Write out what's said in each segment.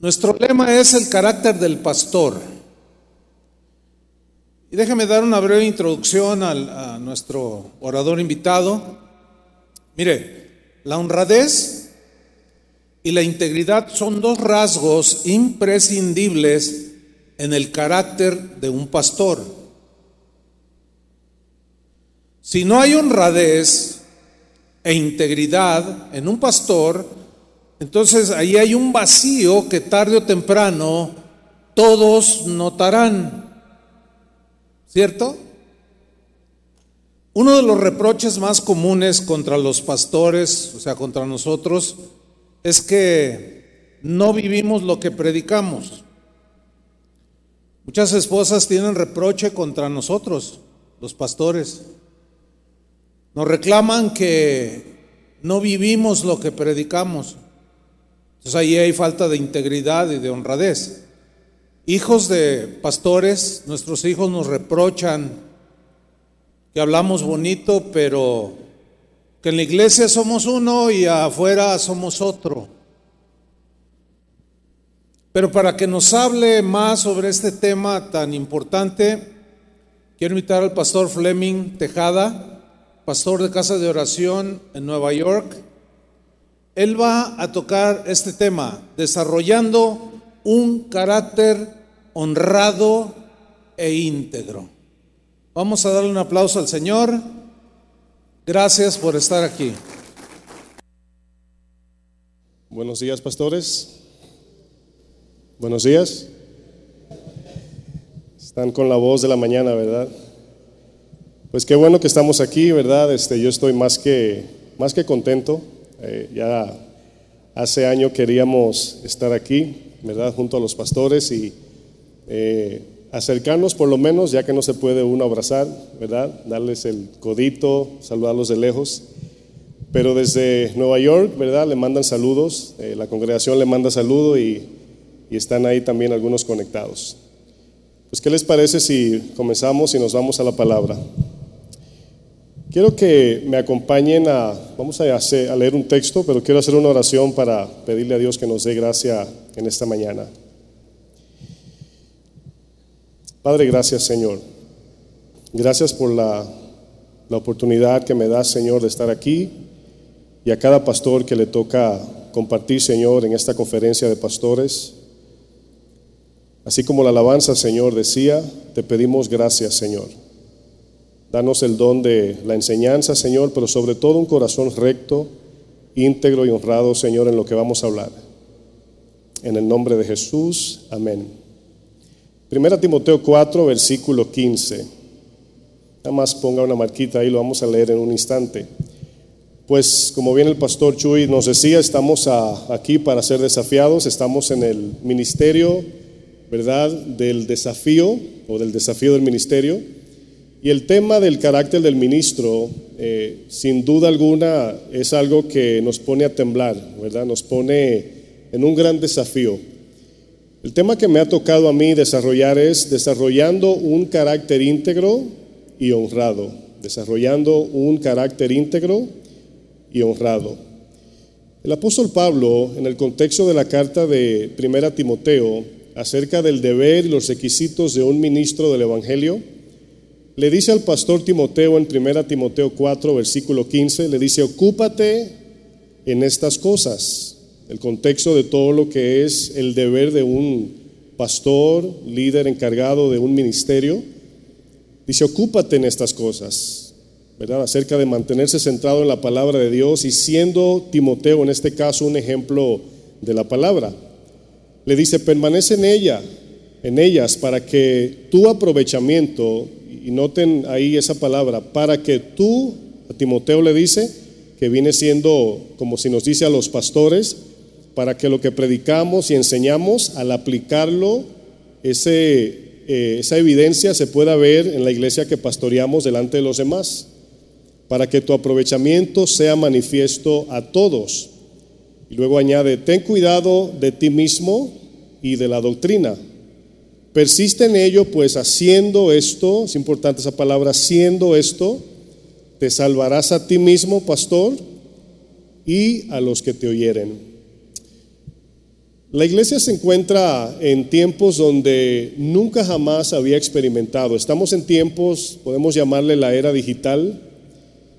Nuestro lema es el carácter del pastor. Y déjeme dar una breve introducción a nuestro orador invitado. Mire, la honradez y la integridad son dos rasgos imprescindibles en el carácter de un pastor. Si no hay honradez e integridad en un pastor, entonces ahí hay un vacío que tarde o temprano todos notarán. ¿Cierto? Uno de los reproches más comunes contra los pastores, o sea, contra nosotros, es que no vivimos lo que predicamos. Muchas esposas tienen reproche contra nosotros, los pastores. Nos reclaman que no vivimos lo que predicamos. Entonces ahí hay falta de integridad y de honradez. Hijos de pastores, nuestros hijos nos reprochan que hablamos bonito, pero que en la iglesia somos uno y afuera somos otro. Pero para que nos hable más sobre este tema tan importante, quiero invitar al pastor Fleming Tejada, pastor de casa de oración en Nueva York. Él va a tocar este tema, desarrollando un carácter honrado e íntegro. Vamos a darle un aplauso al Señor. Gracias por estar aquí. Buenos días, pastores. Buenos días. Están con la voz de la mañana, ¿verdad? Pues qué bueno que estamos aquí, ¿verdad? Este, yo estoy más que, más que contento. Eh, ya hace año queríamos estar aquí, ¿verdad? Junto a los pastores y eh, acercarnos por lo menos, ya que no se puede uno abrazar, ¿verdad? Darles el codito, saludarlos de lejos. Pero desde Nueva York, ¿verdad? Le mandan saludos, eh, la congregación le manda saludo y, y están ahí también algunos conectados. Pues, ¿qué les parece si comenzamos y nos vamos a la palabra? Quiero que me acompañen a, vamos a, leer un texto, pero quiero hacer una oración para pedirle a Dios que nos dé gracia en esta mañana. Padre, gracias Señor. Gracias por la, la oportunidad que me das, Señor, de estar aquí y a cada pastor que le toca compartir, Señor, en esta conferencia de pastores. Así como la alabanza, Señor, decía, te pedimos gracias, Señor. Danos el don de la enseñanza, Señor, pero sobre todo un corazón recto, íntegro y honrado, Señor, en lo que vamos a hablar. En el nombre de Jesús, amén. Primera Timoteo 4, versículo 15. Nada más ponga una marquita ahí, lo vamos a leer en un instante. Pues como bien el pastor Chuy nos decía, estamos aquí para ser desafiados, estamos en el ministerio, ¿verdad? Del desafío o del desafío del ministerio. Y el tema del carácter del ministro, eh, sin duda alguna, es algo que nos pone a temblar, ¿verdad? Nos pone en un gran desafío. El tema que me ha tocado a mí desarrollar es desarrollando un carácter íntegro y honrado. Desarrollando un carácter íntegro y honrado. El apóstol Pablo, en el contexto de la carta de Primera Timoteo, acerca del deber y los requisitos de un ministro del Evangelio, le dice al pastor Timoteo en 1 Timoteo 4, versículo 15, le dice, ocúpate en estas cosas, el contexto de todo lo que es el deber de un pastor, líder encargado de un ministerio. Dice, ocúpate en estas cosas, ¿verdad? Acerca de mantenerse centrado en la palabra de Dios y siendo Timoteo en este caso un ejemplo de la palabra. Le dice, permanece en ella, en ellas, para que tu aprovechamiento y noten ahí esa palabra, para que tú, a Timoteo le dice, que viene siendo como si nos dice a los pastores, para que lo que predicamos y enseñamos, al aplicarlo, ese, eh, esa evidencia se pueda ver en la iglesia que pastoreamos delante de los demás, para que tu aprovechamiento sea manifiesto a todos. Y luego añade, ten cuidado de ti mismo y de la doctrina. Persiste en ello, pues haciendo esto, es importante esa palabra, haciendo esto, te salvarás a ti mismo, pastor, y a los que te oyeren. La iglesia se encuentra en tiempos donde nunca jamás había experimentado. Estamos en tiempos, podemos llamarle la era digital.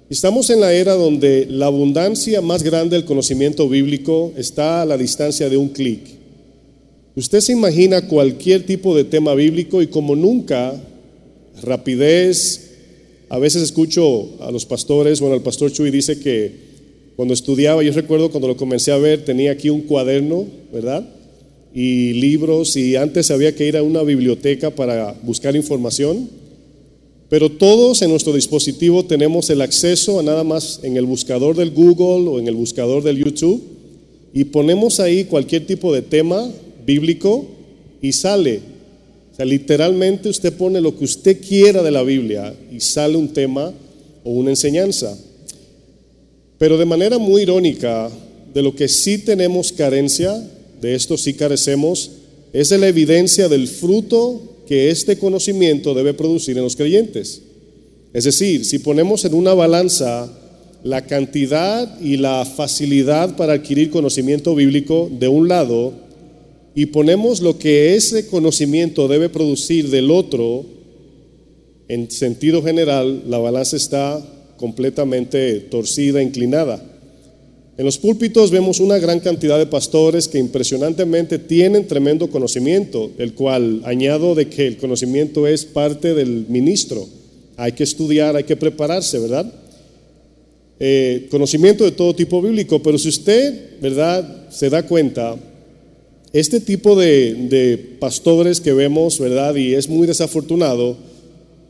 Estamos en la era donde la abundancia más grande del conocimiento bíblico está a la distancia de un clic. Usted se imagina cualquier tipo de tema bíblico y como nunca, rapidez. A veces escucho a los pastores, bueno, el pastor Chuy dice que cuando estudiaba, yo recuerdo cuando lo comencé a ver, tenía aquí un cuaderno, ¿verdad? Y libros, y antes había que ir a una biblioteca para buscar información. Pero todos en nuestro dispositivo tenemos el acceso a nada más en el buscador del Google o en el buscador del YouTube y ponemos ahí cualquier tipo de tema bíblico y sale. O sea, literalmente usted pone lo que usted quiera de la Biblia y sale un tema o una enseñanza. Pero de manera muy irónica, de lo que sí tenemos carencia, de esto sí carecemos, es de la evidencia del fruto que este conocimiento debe producir en los creyentes. Es decir, si ponemos en una balanza la cantidad y la facilidad para adquirir conocimiento bíblico de un lado y ponemos lo que ese conocimiento debe producir del otro, en sentido general, la balanza está completamente torcida, inclinada. En los púlpitos vemos una gran cantidad de pastores que impresionantemente tienen tremendo conocimiento, el cual añado de que el conocimiento es parte del ministro. Hay que estudiar, hay que prepararse, ¿verdad? Eh, conocimiento de todo tipo bíblico, pero si usted, ¿verdad?, se da cuenta, este tipo de, de pastores que vemos, ¿verdad?, y es muy desafortunado,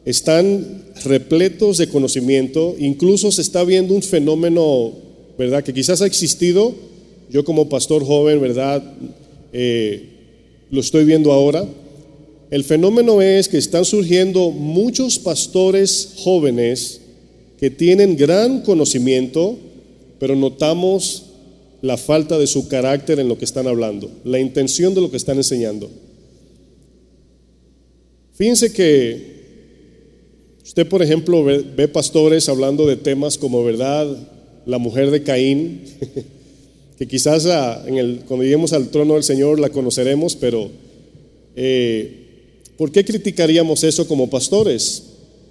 están repletos de conocimiento, incluso se está viendo un fenómeno, ¿verdad? Que quizás ha existido, yo como pastor joven, ¿verdad? Eh, lo estoy viendo ahora. El fenómeno es que están surgiendo muchos pastores jóvenes que tienen gran conocimiento, pero notamos la falta de su carácter en lo que están hablando, la intención de lo que están enseñando. Fíjense que Usted, por ejemplo, ve, pastores hablando de temas como, ¿verdad? La mujer de Caín, que quizás en el, cuando lleguemos al trono del Señor la conoceremos, pero eh, ¿por qué criticaríamos eso como pastores?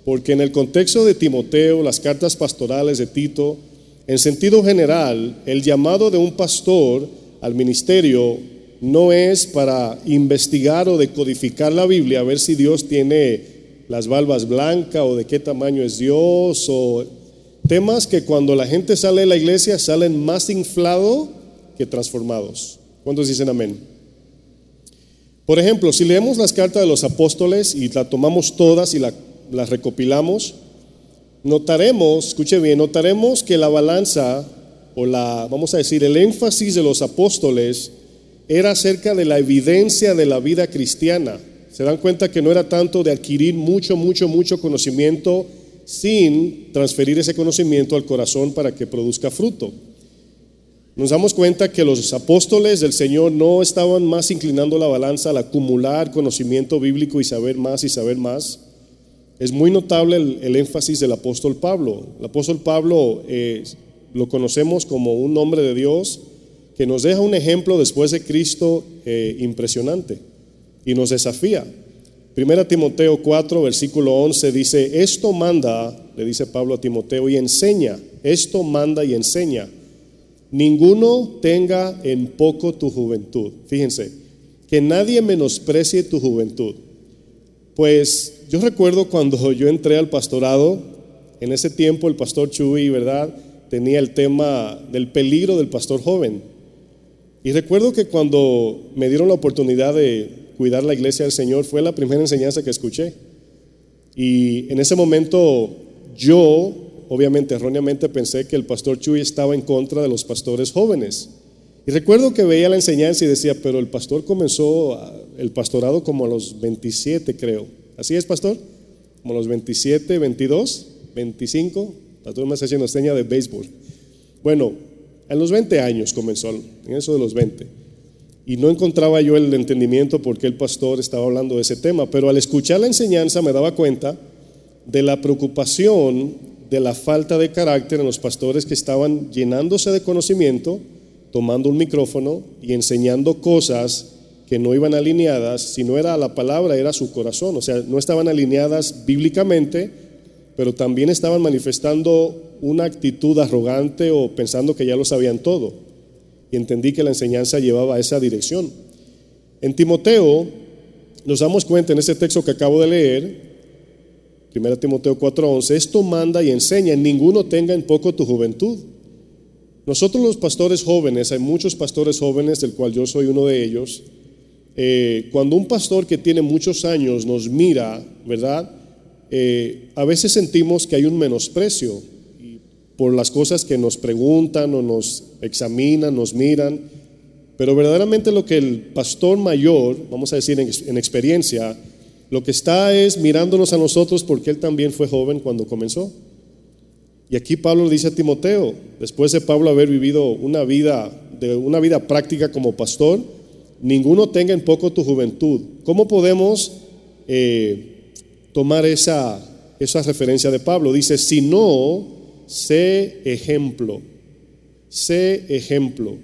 Porque en el contexto de Timoteo, las cartas pastorales de Tito, en sentido general, el llamado de un pastor al ministerio no es para investigar o decodificar la Biblia, a ver si Dios tiene las balbas blancas o de qué tamaño es Dios o temas que cuando la gente sale de la iglesia salen más inflados que transformados. ¿Cuántos dicen amén? Por ejemplo, si leemos las cartas de los apóstoles y la tomamos todas y las recopilamos, notaremos, escuche bien, notaremos que la balanza o la, vamos a decir, el énfasis de los apóstoles era acerca de la evidencia de la vida cristiana se dan cuenta que no era tanto de adquirir mucho, mucho, mucho conocimiento sin transferir ese conocimiento al corazón para que produzca fruto. Nos damos cuenta que los apóstoles del Señor no estaban más inclinando la balanza al acumular conocimiento bíblico y saber más y saber más. Es muy notable el, énfasis del apóstol Pablo. El apóstol Pablo eh, lo conocemos como un hombre de Dios que nos deja un ejemplo después de Cristo eh, impresionante y nos desafía. Primera Timoteo 4, versículo 11 dice, esto manda, le dice Pablo a Timoteo, y enseña, esto manda y enseña. Ninguno tenga en poco tu juventud. Fíjense, que nadie menosprecie tu juventud. Pues yo recuerdo cuando yo entré al pastorado, en ese tiempo el pastor Chuy, ¿verdad? Tenía el tema del peligro del pastor joven. Y recuerdo que cuando me dieron la oportunidad de cuidar la iglesia del Señor fue la primera enseñanza que escuché. Y en ese momento yo, obviamente erróneamente, pensé que el pastor Chuy estaba en contra de los pastores jóvenes. Y recuerdo que veía la enseñanza y decía, pero el pastor comenzó el pastorado como a los 27, creo. ¿Así es, pastor? Como a los 27, 22, 25. El pastor me está haciendo seña de béisbol. Bueno, en los 20 años comenzó, en eso de los 20 y no encontraba yo el entendimiento por qué el pastor estaba hablando de ese tema, pero al escuchar la enseñanza me daba cuenta de la preocupación de la falta de carácter en los pastores que estaban llenándose de conocimiento, tomando un micrófono y enseñando cosas que no iban alineadas, si no era la palabra, era su corazón, o sea, no estaban alineadas bíblicamente, pero también estaban manifestando una actitud arrogante o pensando que ya lo sabían todo. Y entendí que la enseñanza llevaba a esa dirección. En Timoteo nos damos cuenta en ese texto que acabo de leer, 1 Timoteo 4:11, esto manda y enseña, ninguno tenga en poco tu juventud. Nosotros los pastores jóvenes, hay muchos pastores jóvenes, del cual yo soy uno de ellos, eh, cuando un pastor que tiene muchos años nos mira, ¿verdad? Eh, a veces sentimos que hay un menosprecio por las cosas que nos preguntan o nos examinan, nos miran, pero verdaderamente lo que el pastor mayor, vamos a decir en, experiencia, lo que está es mirándonos a nosotros porque él también fue joven cuando comenzó. Y aquí Pablo le dice a Timoteo, después de Pablo haber vivido una vida, de una vida práctica como pastor, ninguno tenga en poco tu juventud. ¿Cómo podemos eh, tomar esa, esa referencia de Pablo? Dice, si no, sé ejemplo, sé ejemplo.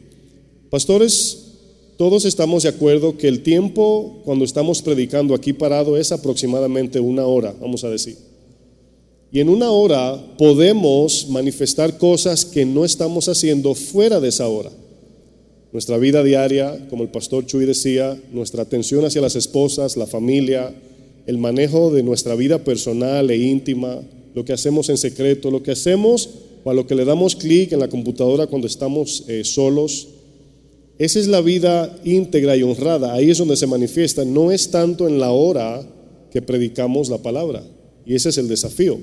Pastores, todos estamos de acuerdo que el tiempo cuando estamos predicando aquí parado es aproximadamente una hora, vamos a decir. Y en una hora podemos manifestar cosas que no estamos haciendo fuera de esa hora. Nuestra vida diaria, como el pastor Chuy decía, nuestra atención hacia las esposas, la familia, el manejo de nuestra vida personal e íntima, lo que hacemos en secreto, lo que hacemos o a lo que le damos clic en la computadora cuando estamos eh, solos, esa es la vida íntegra y honrada. Ahí es donde se manifiesta. No es tanto en la hora que predicamos la palabra. Y ese es el desafío.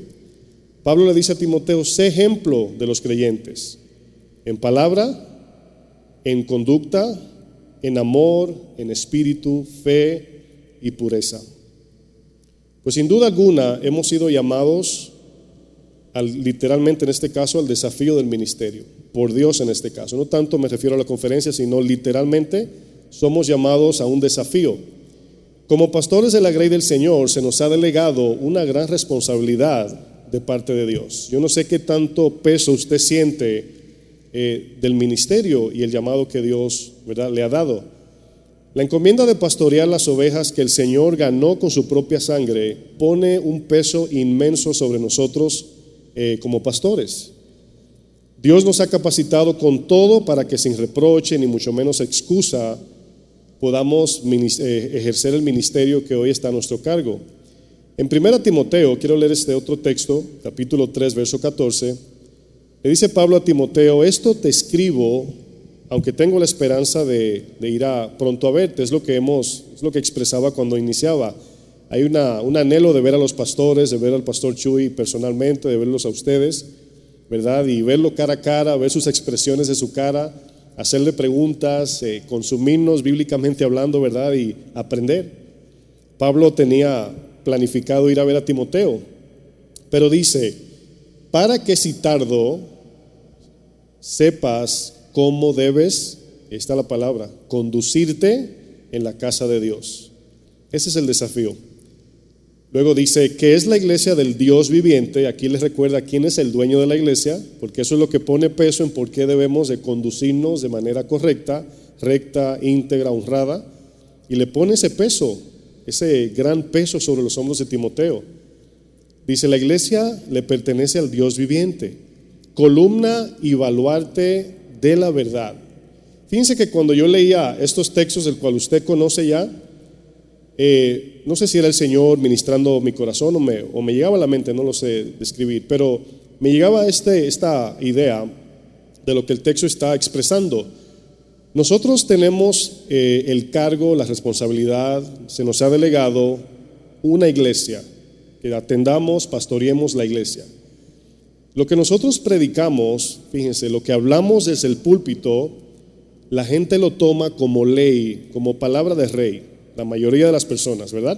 Pablo le dice a Timoteo, sé ejemplo de los creyentes. En palabra, en conducta, en amor, en espíritu, fe y pureza. Pues sin duda alguna hemos sido llamados literalmente en este caso al desafío del ministerio, por Dios en este caso. No tanto me refiero a la conferencia, sino literalmente somos llamados a un desafío. Como pastores de la Grey del Señor se nos ha delegado una gran responsabilidad de parte de Dios. Yo no sé qué tanto peso usted siente eh, del ministerio y el llamado que Dios ¿verdad? le ha dado. La encomienda de pastorear las ovejas que el Señor ganó con su propia sangre pone un peso inmenso sobre nosotros eh, como pastores. Dios nos ha capacitado con todo para que sin reproche ni mucho menos excusa podamos eh, ejercer el ministerio que hoy está a nuestro cargo. En 1 Timoteo, quiero leer este otro texto, capítulo 3, verso 14, le dice Pablo a Timoteo, esto te escribo, aunque tengo la esperanza de, ir pronto a verte, es lo que hemos, es lo que expresaba cuando iniciaba. Hay un anhelo de ver a los pastores, de ver al pastor Chuy personalmente, de verlos a ustedes, ¿verdad? Y verlo cara a cara, ver sus expresiones de su cara, hacerle preguntas, eh, consumirnos bíblicamente hablando, ¿verdad? Y aprender. Pablo tenía planificado ir a ver a Timoteo, pero dice, para que si tardo, sepas cómo debes, está la palabra, conducirte en la casa de Dios. Ese es el desafío. Luego dice que es la iglesia del Dios viviente. Aquí les recuerda quién es el dueño de la iglesia, porque eso es lo que pone peso en por qué debemos de conducirnos de manera correcta, recta, íntegra, honrada. Y le pone ese peso, ese gran peso sobre los hombros de Timoteo. Dice, la iglesia le pertenece al Dios viviente, columna y baluarte de la verdad. Fíjense que cuando yo leía estos textos del cual usted conoce ya, eh, no sé si era el Señor ministrando mi corazón o me, o me llegaba a la mente, no lo sé describir, pero me llegaba este, esta idea de lo que el texto está expresando. Nosotros tenemos eh, el cargo, la responsabilidad, se nos ha delegado una iglesia, que atendamos, pastoreemos la iglesia. Lo que nosotros predicamos, fíjense, lo que hablamos desde el púlpito, la gente lo toma como ley, como palabra de rey la mayoría de las personas, ¿verdad?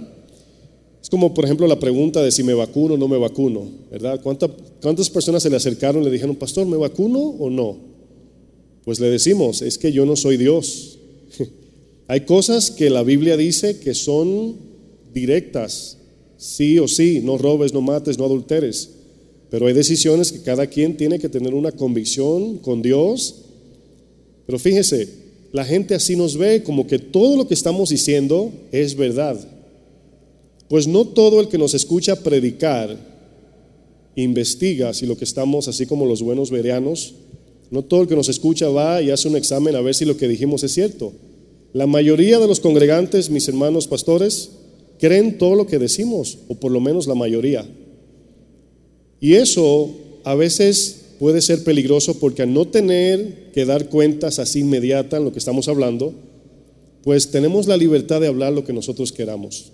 Es como, por ejemplo, la pregunta de si me vacuno o no me vacuno, ¿verdad? ¿Cuántas personas se le acercaron y le dijeron, pastor, ¿me vacuno o no? Pues le decimos, es que yo no soy Dios. Hay cosas que la Biblia dice que son directas, sí o sí, no robes, no mates, no adulteres. Pero hay decisiones que cada quien tiene que tener una convicción con Dios Pero fíjese, la gente así nos ve como que todo lo que estamos diciendo es verdad. Pues no todo el que nos escucha predicar investiga si lo que estamos, así como los buenos verianos, no todo el que nos escucha va y hace un examen a ver si lo que dijimos es cierto. La mayoría de los congregantes, mis hermanos pastores, creen todo lo que decimos, o por lo menos la mayoría. Y eso a veces puede ser peligroso porque al no tener que dar cuentas así inmediata en lo que estamos hablando, pues tenemos la libertad de hablar lo que nosotros queramos.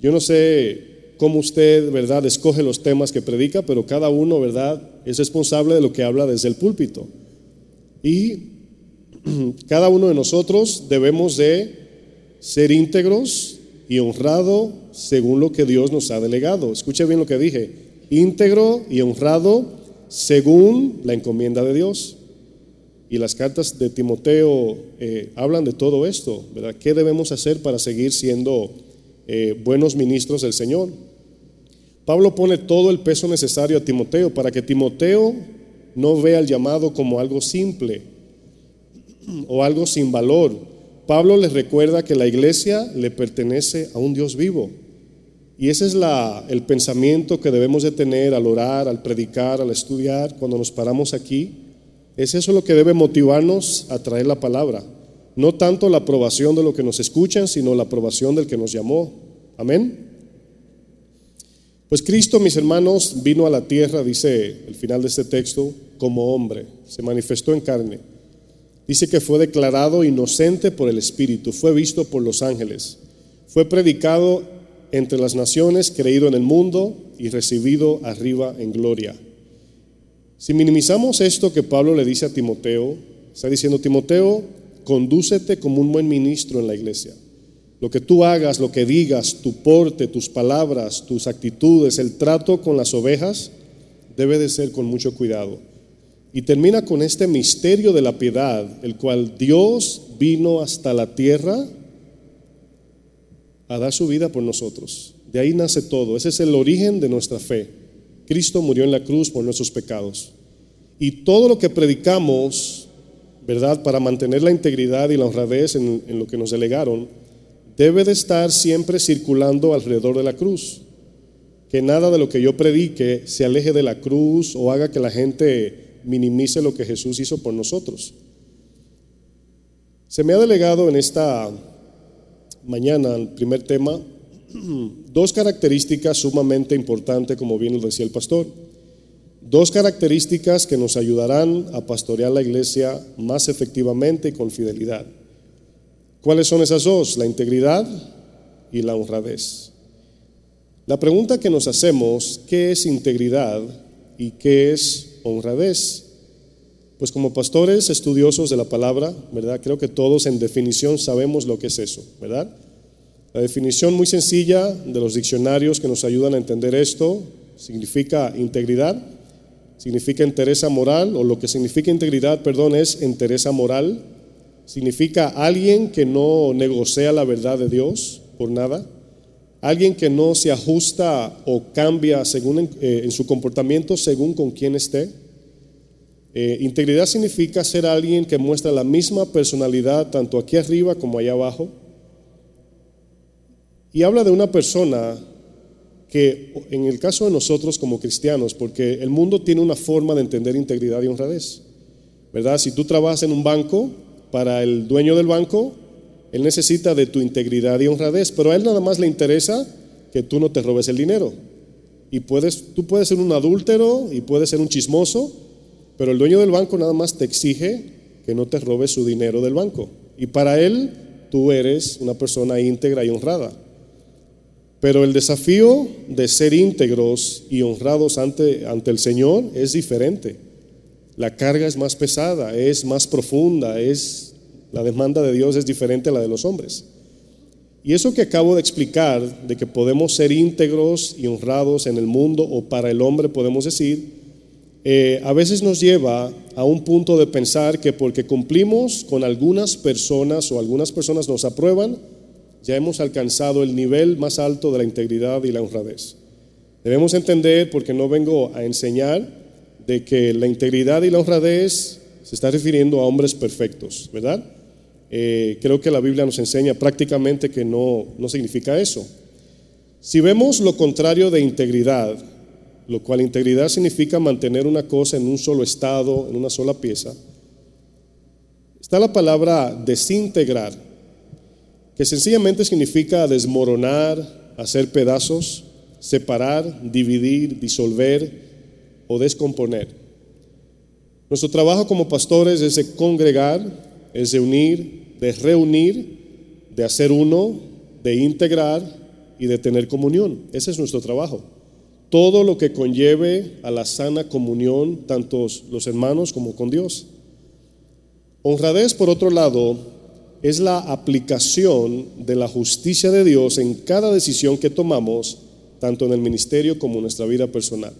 Yo no sé cómo usted, ¿verdad?, escoge los temas que predica, pero cada uno, ¿verdad?, es responsable de lo que habla desde el púlpito. Y cada uno de nosotros debemos de ser íntegros y honrado según lo que Dios nos ha delegado. Escuche bien lo que dije, íntegro y honrado según la encomienda de Dios. Y las cartas de Timoteo eh, hablan de todo esto, ¿verdad? ¿Qué debemos hacer para seguir siendo eh, buenos ministros del Señor? Pablo pone todo el peso necesario a Timoteo para que Timoteo no vea el llamado como algo simple o algo sin valor. Pablo les recuerda que la iglesia le pertenece a un Dios vivo. Y ese es la, el pensamiento que debemos de tener al orar, al predicar, al estudiar, cuando nos paramos aquí. Es eso lo que debe motivarnos a traer la palabra. No tanto la aprobación de lo que nos escuchan, sino la aprobación del que nos llamó. Amén. Pues Cristo, mis hermanos, vino a la tierra, dice el final de este texto, como hombre, se manifestó en carne. Dice que fue declarado inocente por el Espíritu, fue visto por los ángeles, fue predicado entre las naciones, creído en el mundo y recibido arriba en gloria. Si minimizamos esto que Pablo le dice a Timoteo, está diciendo, Timoteo, condúcete como un buen ministro en la iglesia. Lo que tú hagas, lo que digas, tu porte, tus palabras, tus actitudes, el trato con las ovejas, debe de ser con mucho cuidado. Y termina con este misterio de la piedad, el cual Dios vino hasta la tierra a dar su vida por nosotros. De ahí nace todo. Ese es el origen de nuestra fe. Cristo murió en la cruz por nuestros pecados. Y todo lo que predicamos, ¿verdad? Para mantener la integridad y la honradez en, en lo que nos delegaron, debe de estar siempre circulando alrededor de la cruz. Que nada de lo que yo predique se aleje de la cruz o haga que la gente minimice lo que Jesús hizo por nosotros. Se me ha delegado en esta mañana, el primer tema, dos características sumamente importantes, como bien lo decía el pastor. Dos características que nos ayudarán a pastorear la iglesia más efectivamente y con fidelidad. ¿Cuáles son esas dos? La integridad y la honradez. La pregunta que nos hacemos, ¿qué es integridad y qué es honradez? Pues como pastores estudiosos de la palabra, ¿verdad? Creo que todos en definición sabemos lo que es eso, ¿verdad? La definición muy sencilla de los diccionarios que nos ayudan a entender esto significa integridad, significa entereza moral, o lo que significa integridad, perdón, es entereza moral, significa alguien que no negocia la verdad de Dios por nada, alguien que no se ajusta o cambia según en, eh, su comportamiento según con quién esté. Eh, integridad significa ser alguien que muestra la misma personalidad tanto aquí arriba como allá abajo. Y habla de una persona que en el caso de nosotros como cristianos, porque el mundo tiene una forma de entender integridad y honradez, ¿verdad? Si tú trabajas en un banco, para el dueño del banco, él necesita de tu integridad y honradez, pero a él nada más le interesa que tú no te robes el dinero. Y puedes, tú puedes ser un adúltero y puedes ser un chismoso, pero el dueño del banco nada más te exige que no te robes su dinero del banco. Y para él tú eres una persona íntegra y honrada. Pero el desafío de ser íntegros y honrados ante, ante el Señor es diferente. La carga es más pesada, es más profunda, es la demanda de Dios es diferente a la de los hombres. Y eso que acabo de explicar, de que podemos ser íntegros y honrados en el mundo o para el hombre, podemos decir, eh, a veces nos lleva a un punto de pensar que porque cumplimos con algunas personas o algunas personas nos aprueban, ya hemos alcanzado el nivel más alto de la integridad y la honradez. Debemos entender, porque no vengo a enseñar, de que la integridad y la honradez se está refiriendo a hombres perfectos, ¿verdad? Eh, creo que la Biblia nos enseña prácticamente que no, no significa eso. Si vemos lo contrario de integridad, lo cual integridad significa mantener una cosa en un solo estado, en una sola pieza, está la palabra desintegrar, que sencillamente significa desmoronar, hacer pedazos, separar, dividir, disolver o descomponer. Nuestro trabajo como pastores es de congregar, es de unir, de reunir, de hacer uno, de integrar y de tener comunión. Ese es nuestro trabajo. Todo lo que conlleve a la sana comunión, tanto los hermanos como con Dios. Honradez, por otro lado, es la aplicación de la justicia de Dios en cada decisión que tomamos, tanto en el ministerio como en nuestra vida personal.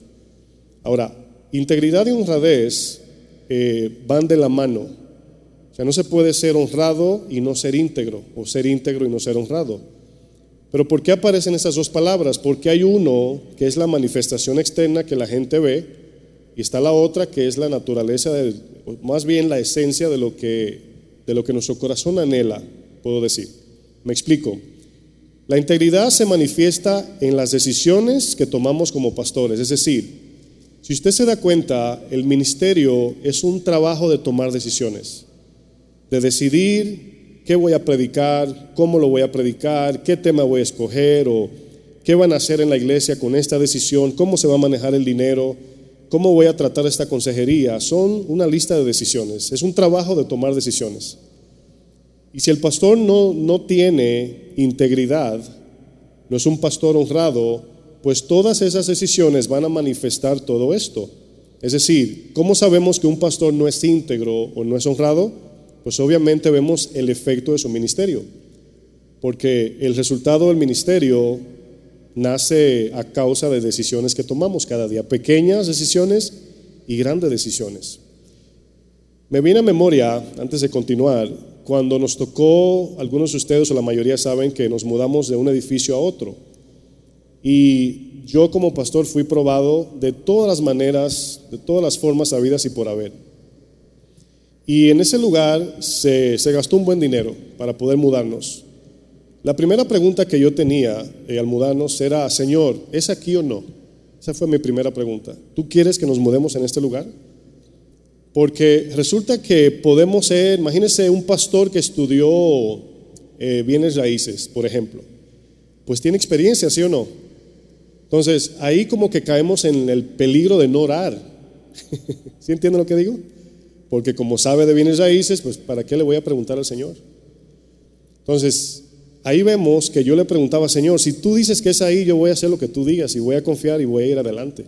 Ahora, integridad y honradez eh, van de la mano. O sea, no se puede ser honrado y no ser íntegro, o ser íntegro y no ser honrado. Pero ¿por qué aparecen esas dos palabras? Porque hay uno que es la manifestación externa que la gente ve y está la otra que es la naturaleza, más bien la esencia de lo, que, de lo que nuestro corazón anhela, puedo decir. Me explico. La integridad se manifiesta en las decisiones que tomamos como pastores. Es decir, si usted se da cuenta, el ministerio es un trabajo de tomar decisiones, de decidir qué voy a predicar, cómo lo voy a predicar, qué tema voy a escoger o qué van a hacer en la iglesia con esta decisión, cómo se va a manejar el dinero, cómo voy a tratar esta consejería. Son una lista de decisiones, es un trabajo de tomar decisiones. Y si el pastor no, no tiene integridad, no es un pastor honrado, pues todas esas decisiones van a manifestar todo esto. Es decir, ¿cómo sabemos que un pastor no es íntegro o no es honrado? pues obviamente vemos el efecto de su ministerio, porque el resultado del ministerio nace a causa de decisiones que tomamos cada día, pequeñas decisiones y grandes decisiones. Me viene a memoria, antes de continuar, cuando nos tocó, algunos de ustedes o la mayoría saben que nos mudamos de un edificio a otro. Y yo como pastor fui probado de todas las maneras, de todas las formas habidas y por haber. Y en ese lugar se, gastó un buen dinero para poder mudarnos. La primera pregunta que yo tenía eh, al mudarnos era, Señor, ¿es aquí o no? Esa fue mi primera pregunta. ¿Tú quieres que nos mudemos en este lugar? Porque resulta que podemos ser, imagínese un pastor que estudió eh, bienes raíces, por ejemplo. Pues tiene experiencia, ¿sí o no? Entonces, ahí como que caemos en el peligro de no orar. ¿Sí entienden lo que digo? porque como sabe de bienes raíces, pues ¿para qué le voy a preguntar al Señor? Entonces, ahí vemos que yo le preguntaba, Señor, si tú dices que es ahí, yo voy a hacer lo que tú digas y voy a confiar y voy a ir adelante.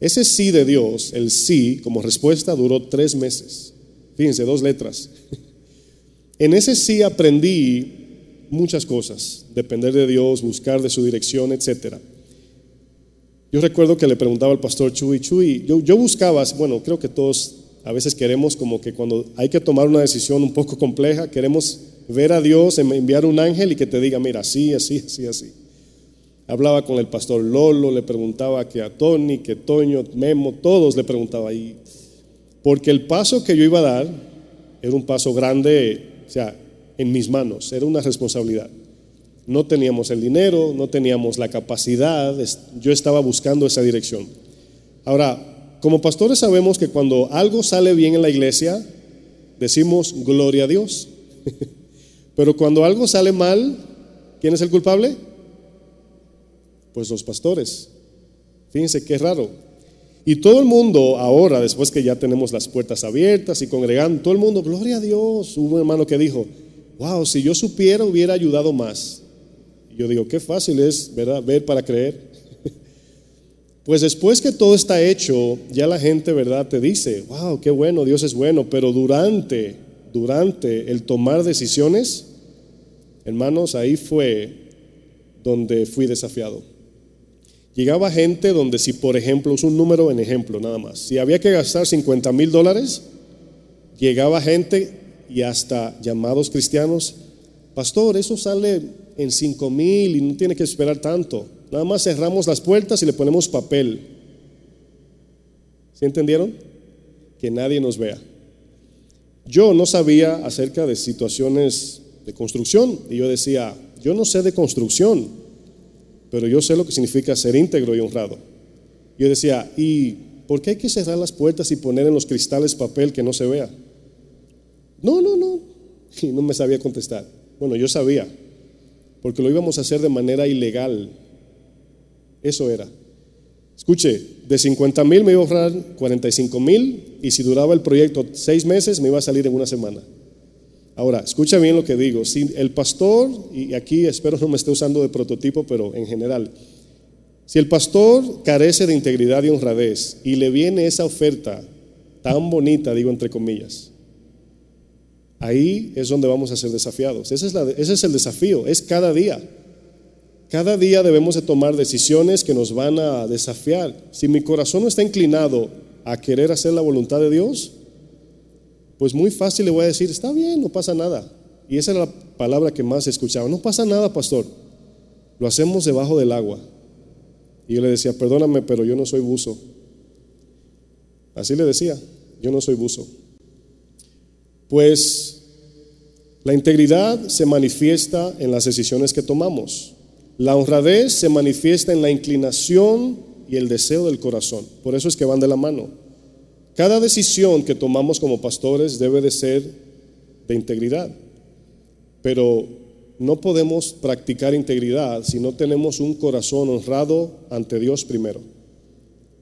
Ese sí de Dios, el sí, como respuesta, duró tres meses. Fíjense, dos letras. En ese sí aprendí muchas cosas, depender de Dios, buscar de su dirección, etc. Yo recuerdo que le preguntaba al pastor Chuy, Chuy, yo, yo buscaba, bueno, creo que todos a veces queremos como que cuando hay que tomar una decisión un poco compleja, queremos ver a Dios, enviar un ángel y que te diga, mira, así, así, así, así. Hablaba con el pastor Lolo, le preguntaba que a Tony, que Toño, Memo, todos le preguntaba ahí. Porque el paso que yo iba a dar era un paso grande, o sea, en mis manos, era una responsabilidad. No teníamos el dinero, no teníamos la capacidad, yo estaba buscando esa dirección. Ahora, como pastores sabemos que cuando algo sale bien en la iglesia, decimos gloria a Dios. Pero cuando algo sale mal, ¿quién es el culpable? Pues los pastores. Fíjense qué raro. Y todo el mundo ahora, después que ya tenemos las puertas abiertas y congregando, todo el mundo, gloria a Dios. Hubo un hermano que dijo, wow, si yo supiera hubiera ayudado más. Yo digo, qué fácil es, ¿verdad? Ver para creer. Pues después que todo está hecho, ya la gente, ¿verdad? Te dice, wow, qué bueno, Dios es bueno, pero durante, durante el tomar decisiones, hermanos, ahí fue donde fui desafiado. Llegaba gente donde si, por ejemplo, es un número en ejemplo nada más, si había que gastar 50 mil dólares, llegaba gente y hasta llamados cristianos, pastor, eso sale en 5 mil y no tiene que esperar tanto. Nada más cerramos las puertas y le ponemos papel. ¿Sí entendieron? que nadie nos vea. Yo no sabía acerca de situaciones de construcción y yo decía, yo no sé de construcción, pero yo sé lo que significa ser íntegro y honrado. Yo decía, ¿y por qué hay que cerrar las puertas y poner en los cristales papel que no se vea? No, no, no. Y no me sabía contestar. Bueno, yo sabía, porque lo íbamos a hacer de manera ilegal. Eso era. Escuche, de 50 mil me iba a ahorrar 45 mil y si duraba el proyecto seis meses me iba a salir en una semana. Ahora, escucha bien lo que digo. Si el pastor, y aquí espero no me esté usando de prototipo, pero en general, si el pastor carece de integridad y honradez y le viene esa oferta tan bonita, digo entre comillas, ahí es donde vamos a ser desafiados. Ese es, el desafío, es cada día. Cada día debemos de tomar decisiones que nos van a desafiar. Si mi corazón no está inclinado a querer hacer la voluntad de Dios, pues muy fácil le voy a decir, está bien, no pasa nada. Y esa era la palabra que más escuchaba. No pasa nada, pastor. Lo hacemos debajo del agua. Y yo le decía, perdóname, pero yo no soy buzo. Así le decía, yo no soy buzo. Pues la integridad se manifiesta en las decisiones que tomamos. La honradez se manifiesta en la inclinación y el deseo del corazón. Por eso es que van de la mano. Cada decisión que tomamos como pastores debe de ser de integridad. Pero no podemos practicar integridad si no tenemos un corazón honrado ante Dios primero.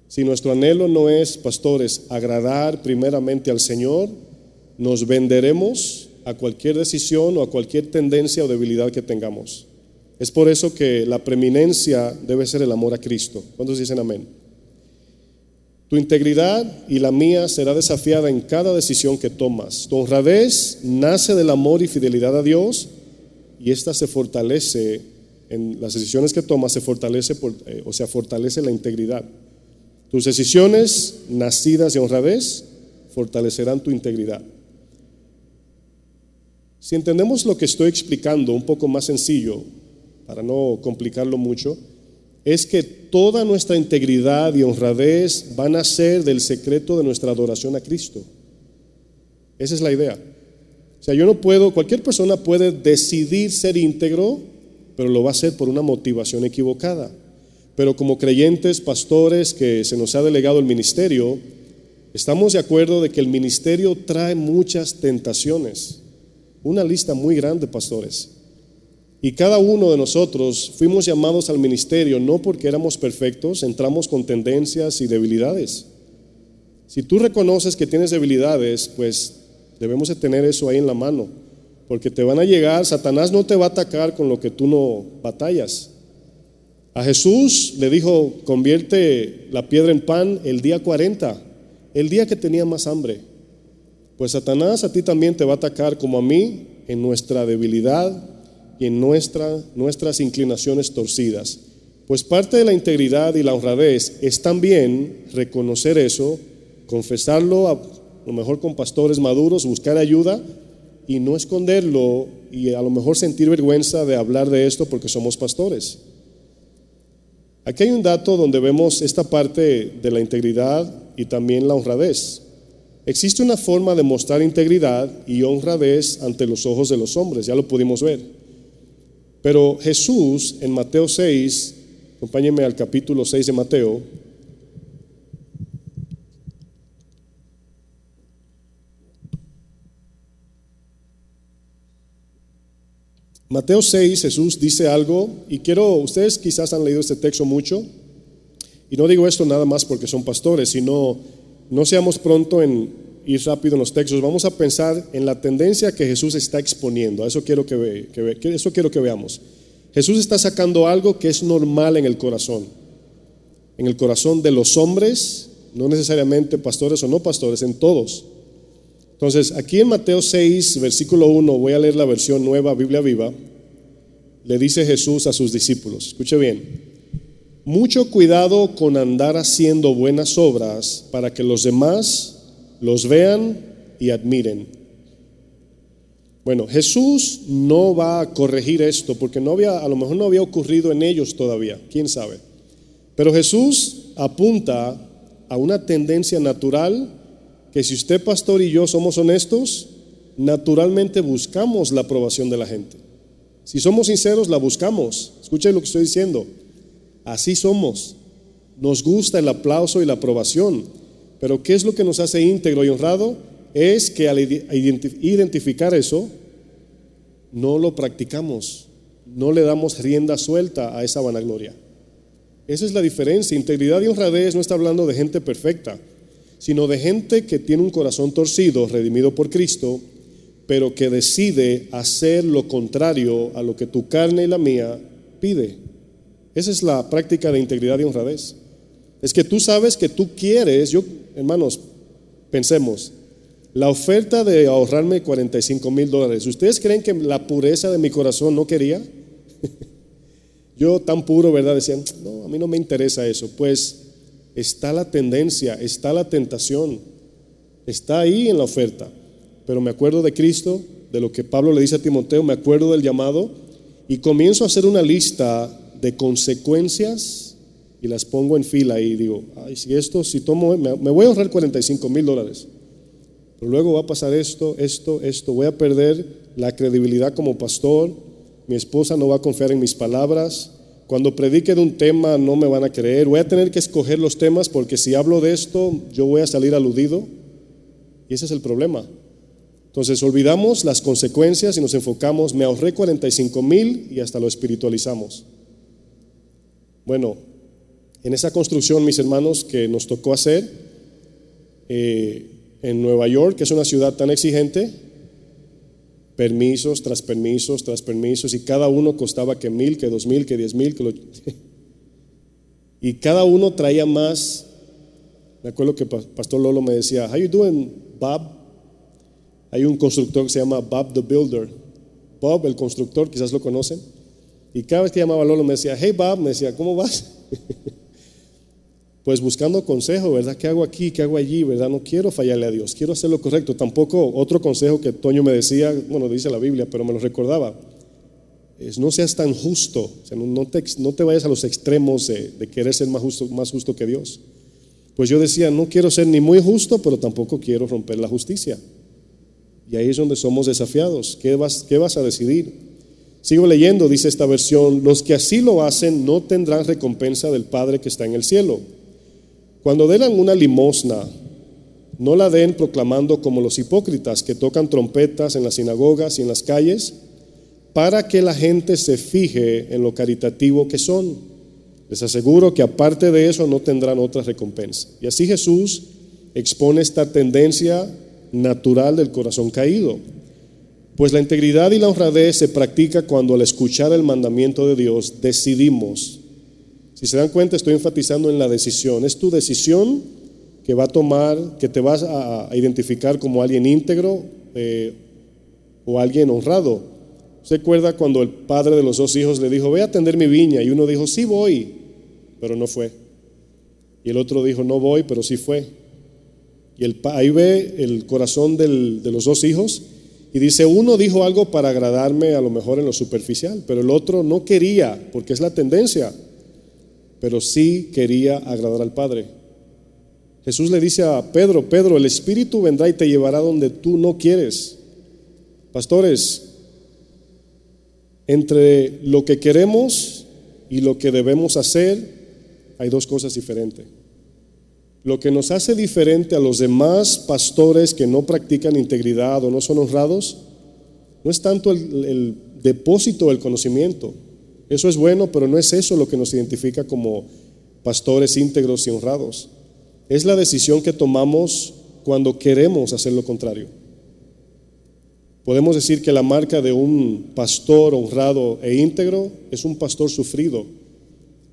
Si nuestro anhelo no es, pastores, agradar primeramente al Señor, nos venderemos a cualquier decisión o a cualquier tendencia o debilidad que tengamos. Es por eso que la preeminencia debe ser el amor a Cristo. ¿Cuántos dicen amén? Tu integridad y la mía será desafiada en cada decisión que tomas. Tu honradez nace del amor y fidelidad a Dios y esta se fortalece en las decisiones que tomas, se fortalece, eh, o sea, fortalece la integridad. Tus decisiones nacidas de honradez fortalecerán tu integridad. Si entendemos lo que estoy explicando un poco más sencillo, para no complicarlo mucho, es que toda nuestra integridad y honradez van a ser del secreto de nuestra adoración a Cristo. Esa es la idea. O sea, yo no puedo, cualquier persona puede decidir ser íntegro, pero lo va a hacer por una motivación equivocada. Pero como creyentes, pastores, que se nos ha delegado el ministerio, estamos de acuerdo de que el ministerio trae muchas tentaciones. Una lista muy grande, pastores. Y cada uno de nosotros fuimos llamados al ministerio no porque éramos perfectos, entramos con tendencias y debilidades. Si tú reconoces que tienes debilidades, pues debemos de tener eso ahí en la mano, porque te van a llegar, Satanás no te va a atacar con lo que tú no batallas. A Jesús le dijo, convierte la piedra en pan el día 40, el día que tenía más hambre. Pues Satanás a ti también te va a atacar como a mí en nuestra debilidad, y en nuestra, nuestras inclinaciones torcidas. Pues parte de la integridad y la honradez es también reconocer eso, confesarlo a lo mejor con pastores maduros, buscar ayuda y no esconderlo y a lo mejor sentir vergüenza de hablar de esto porque somos pastores. Aquí hay un dato donde vemos esta parte de la integridad y también la honradez. Existe una forma de mostrar integridad y honradez ante los ojos de los hombres, ya lo pudimos ver. Pero Jesús en Mateo 6, acompáñenme al capítulo 6 de Mateo, Mateo 6, Jesús dice algo, y quiero, ustedes quizás han leído este texto mucho, y no digo esto nada más porque son pastores, sino no seamos pronto en ir rápido en los textos, vamos a pensar en la tendencia que Jesús está exponiendo. eso quiero que, eso quiero que veamos. Jesús está sacando algo que es normal en el corazón. En el corazón de los hombres, no necesariamente pastores o no pastores, en todos. Entonces, aquí en Mateo 6, versículo 1, voy a leer la versión nueva, Biblia viva, le dice Jesús a sus discípulos, escuche bien, mucho cuidado con andar haciendo buenas obras para que los demás los vean y admiren. Bueno, Jesús no va a corregir esto porque no había, a lo mejor no había ocurrido en ellos todavía, quién sabe. Pero Jesús apunta a una tendencia natural que si usted, pastor, y yo somos honestos, naturalmente buscamos la aprobación de la gente. Si somos sinceros, la buscamos. Escuchen lo que estoy diciendo. Así somos. Nos gusta el aplauso y la aprobación. Pero ¿qué es lo que nos hace íntegro y honrado? Es que al identificar eso, no lo practicamos. No le damos rienda suelta a esa vanagloria. Esa es la diferencia. Integridad y honradez no está hablando de gente perfecta, sino de gente que tiene un corazón torcido, redimido por Cristo, pero que decide hacer lo contrario a lo que tu carne y la mía pide. Esa es la práctica de integridad y honradez. Es que tú sabes que tú quieres, yo, hermanos, pensemos, la oferta de ahorrarme 45 mil dólares, ¿ustedes creen que la pureza de mi corazón no quería? Yo tan puro, ¿verdad? Decían, no, a mí no me interesa eso. Pues está la tendencia, está la tentación, está ahí en la oferta. Pero me acuerdo de Cristo, de lo que Pablo le dice a Timoteo, me acuerdo del llamado y comienzo a hacer una lista de consecuencias y las pongo en fila y digo, ay, si esto, si tomo, me, voy a ahorrar 45 mil dólares. Pero luego va a pasar esto, esto, esto, voy a perder la credibilidad como pastor, mi esposa no va a confiar en mis palabras, cuando predique de un tema no me van a creer, voy a tener que escoger los temas porque si hablo de esto yo voy a salir aludido y ese es el problema. Entonces olvidamos las consecuencias y nos enfocamos, me ahorré 45 mil y hasta lo espiritualizamos. Bueno, en esa construcción, mis hermanos, que nos tocó hacer eh, en Nueva York, que es una ciudad tan exigente, permisos tras permisos tras permisos, y cada uno costaba que mil, que dos mil, que diez mil, que y cada uno traía más. Me acuerdo que Pastor Lolo me decía, How you doing, Bob? Hay un constructor que se llama Bob the Builder. Bob, el constructor, quizás lo conocen. Y cada vez que llamaba a Lolo me decía, Hey Bob, me decía, ¿cómo vas? pues buscando consejo, ¿verdad? ¿Qué hago aquí? ¿Qué hago allí? ¿Verdad? No quiero fallarle a Dios, quiero hacer lo correcto. Tampoco otro consejo que Toño me decía, bueno, dice la Biblia, pero me lo recordaba, es no seas tan justo, o sea, no, te, no, te, vayas a los extremos de, de, querer ser más justo, más justo que Dios. Pues yo decía, no quiero ser ni muy justo, pero tampoco quiero romper la justicia. Y ahí es donde somos desafiados. ¿Qué vas, qué vas a decidir? Sigo leyendo, dice esta versión, los que así lo hacen no tendrán recompensa del Padre que está en el cielo. Cuando den una limosna, no la den proclamando como los hipócritas que tocan trompetas en las sinagogas y en las calles, para que la gente se fije en lo caritativo que son. Les aseguro que aparte de eso no tendrán otra recompensa. Y así Jesús expone esta tendencia natural del corazón caído. Pues la integridad y la honradez se practica cuando al escuchar el mandamiento de Dios decidimos si se dan cuenta, estoy enfatizando en la decisión. Es tu decisión que va a tomar, que te vas a, identificar como alguien íntegro eh, o alguien honrado. ¿Se acuerda cuando el padre de los dos hijos le dijo, ve a atender mi viña? Y uno dijo, sí voy, pero no fue. Y el otro dijo, no voy, pero sí fue. Y el, ahí ve el corazón de los dos hijos y dice, uno dijo algo para agradarme a lo mejor en lo superficial, pero el otro no quería, porque es la tendencia pero sí quería agradar al Padre. Jesús le dice a Pedro, Pedro, el Espíritu vendrá y te llevará donde tú no quieres. Pastores, entre lo que queremos y lo que debemos hacer hay dos cosas diferentes. Lo que nos hace diferente a los demás pastores que no practican integridad o no son honrados, no es tanto el, depósito del conocimiento, eso es bueno, pero no es eso lo que nos identifica como pastores íntegros y honrados. Es la decisión que tomamos cuando queremos hacer lo contrario. Podemos decir que la marca de un pastor honrado e íntegro es un pastor sufrido,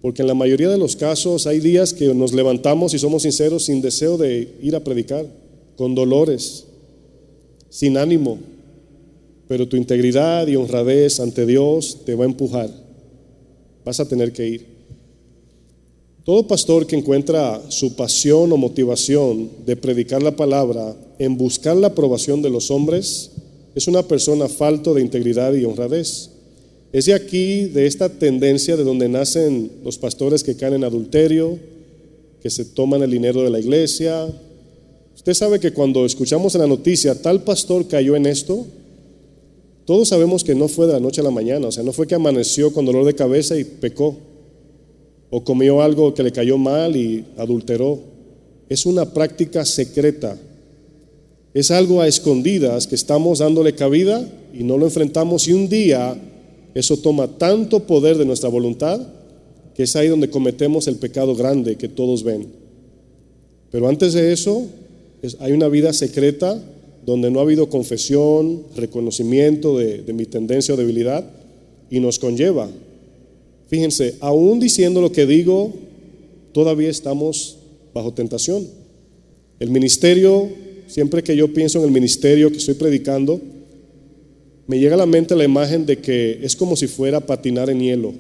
porque en la mayoría de los casos hay días que nos levantamos y somos sinceros sin deseo de ir a predicar, con dolores, sin ánimo, pero tu integridad y honradez ante Dios te va a empujar vas a tener que ir. Todo pastor que encuentra su pasión o motivación de predicar la palabra en buscar la aprobación de los hombres es una persona falto de integridad y honradez. Es de aquí, de esta tendencia de donde nacen los pastores que caen en adulterio, que se toman el dinero de la iglesia, Usted sabe que cuando escuchamos en la noticia, tal pastor cayó en esto, todos sabemos que no fue de la noche a la mañana, o sea, no fue que amaneció con dolor de cabeza y pecó, o comió algo que le cayó mal y adulteró. Es una práctica secreta, es algo a escondidas que estamos dándole cabida y no lo enfrentamos y un día eso toma tanto poder de nuestra voluntad que es ahí donde cometemos el pecado grande que todos ven. Pero antes de eso, hay una vida secreta donde no ha habido confesión, reconocimiento de, de mi tendencia o debilidad y nos conlleva. Fíjense, aún diciendo lo que digo, todavía estamos bajo tentación. El ministerio, siempre que yo pienso en el ministerio que estoy predicando, me llega a la mente la imagen de que es como si fuera patinar en hielo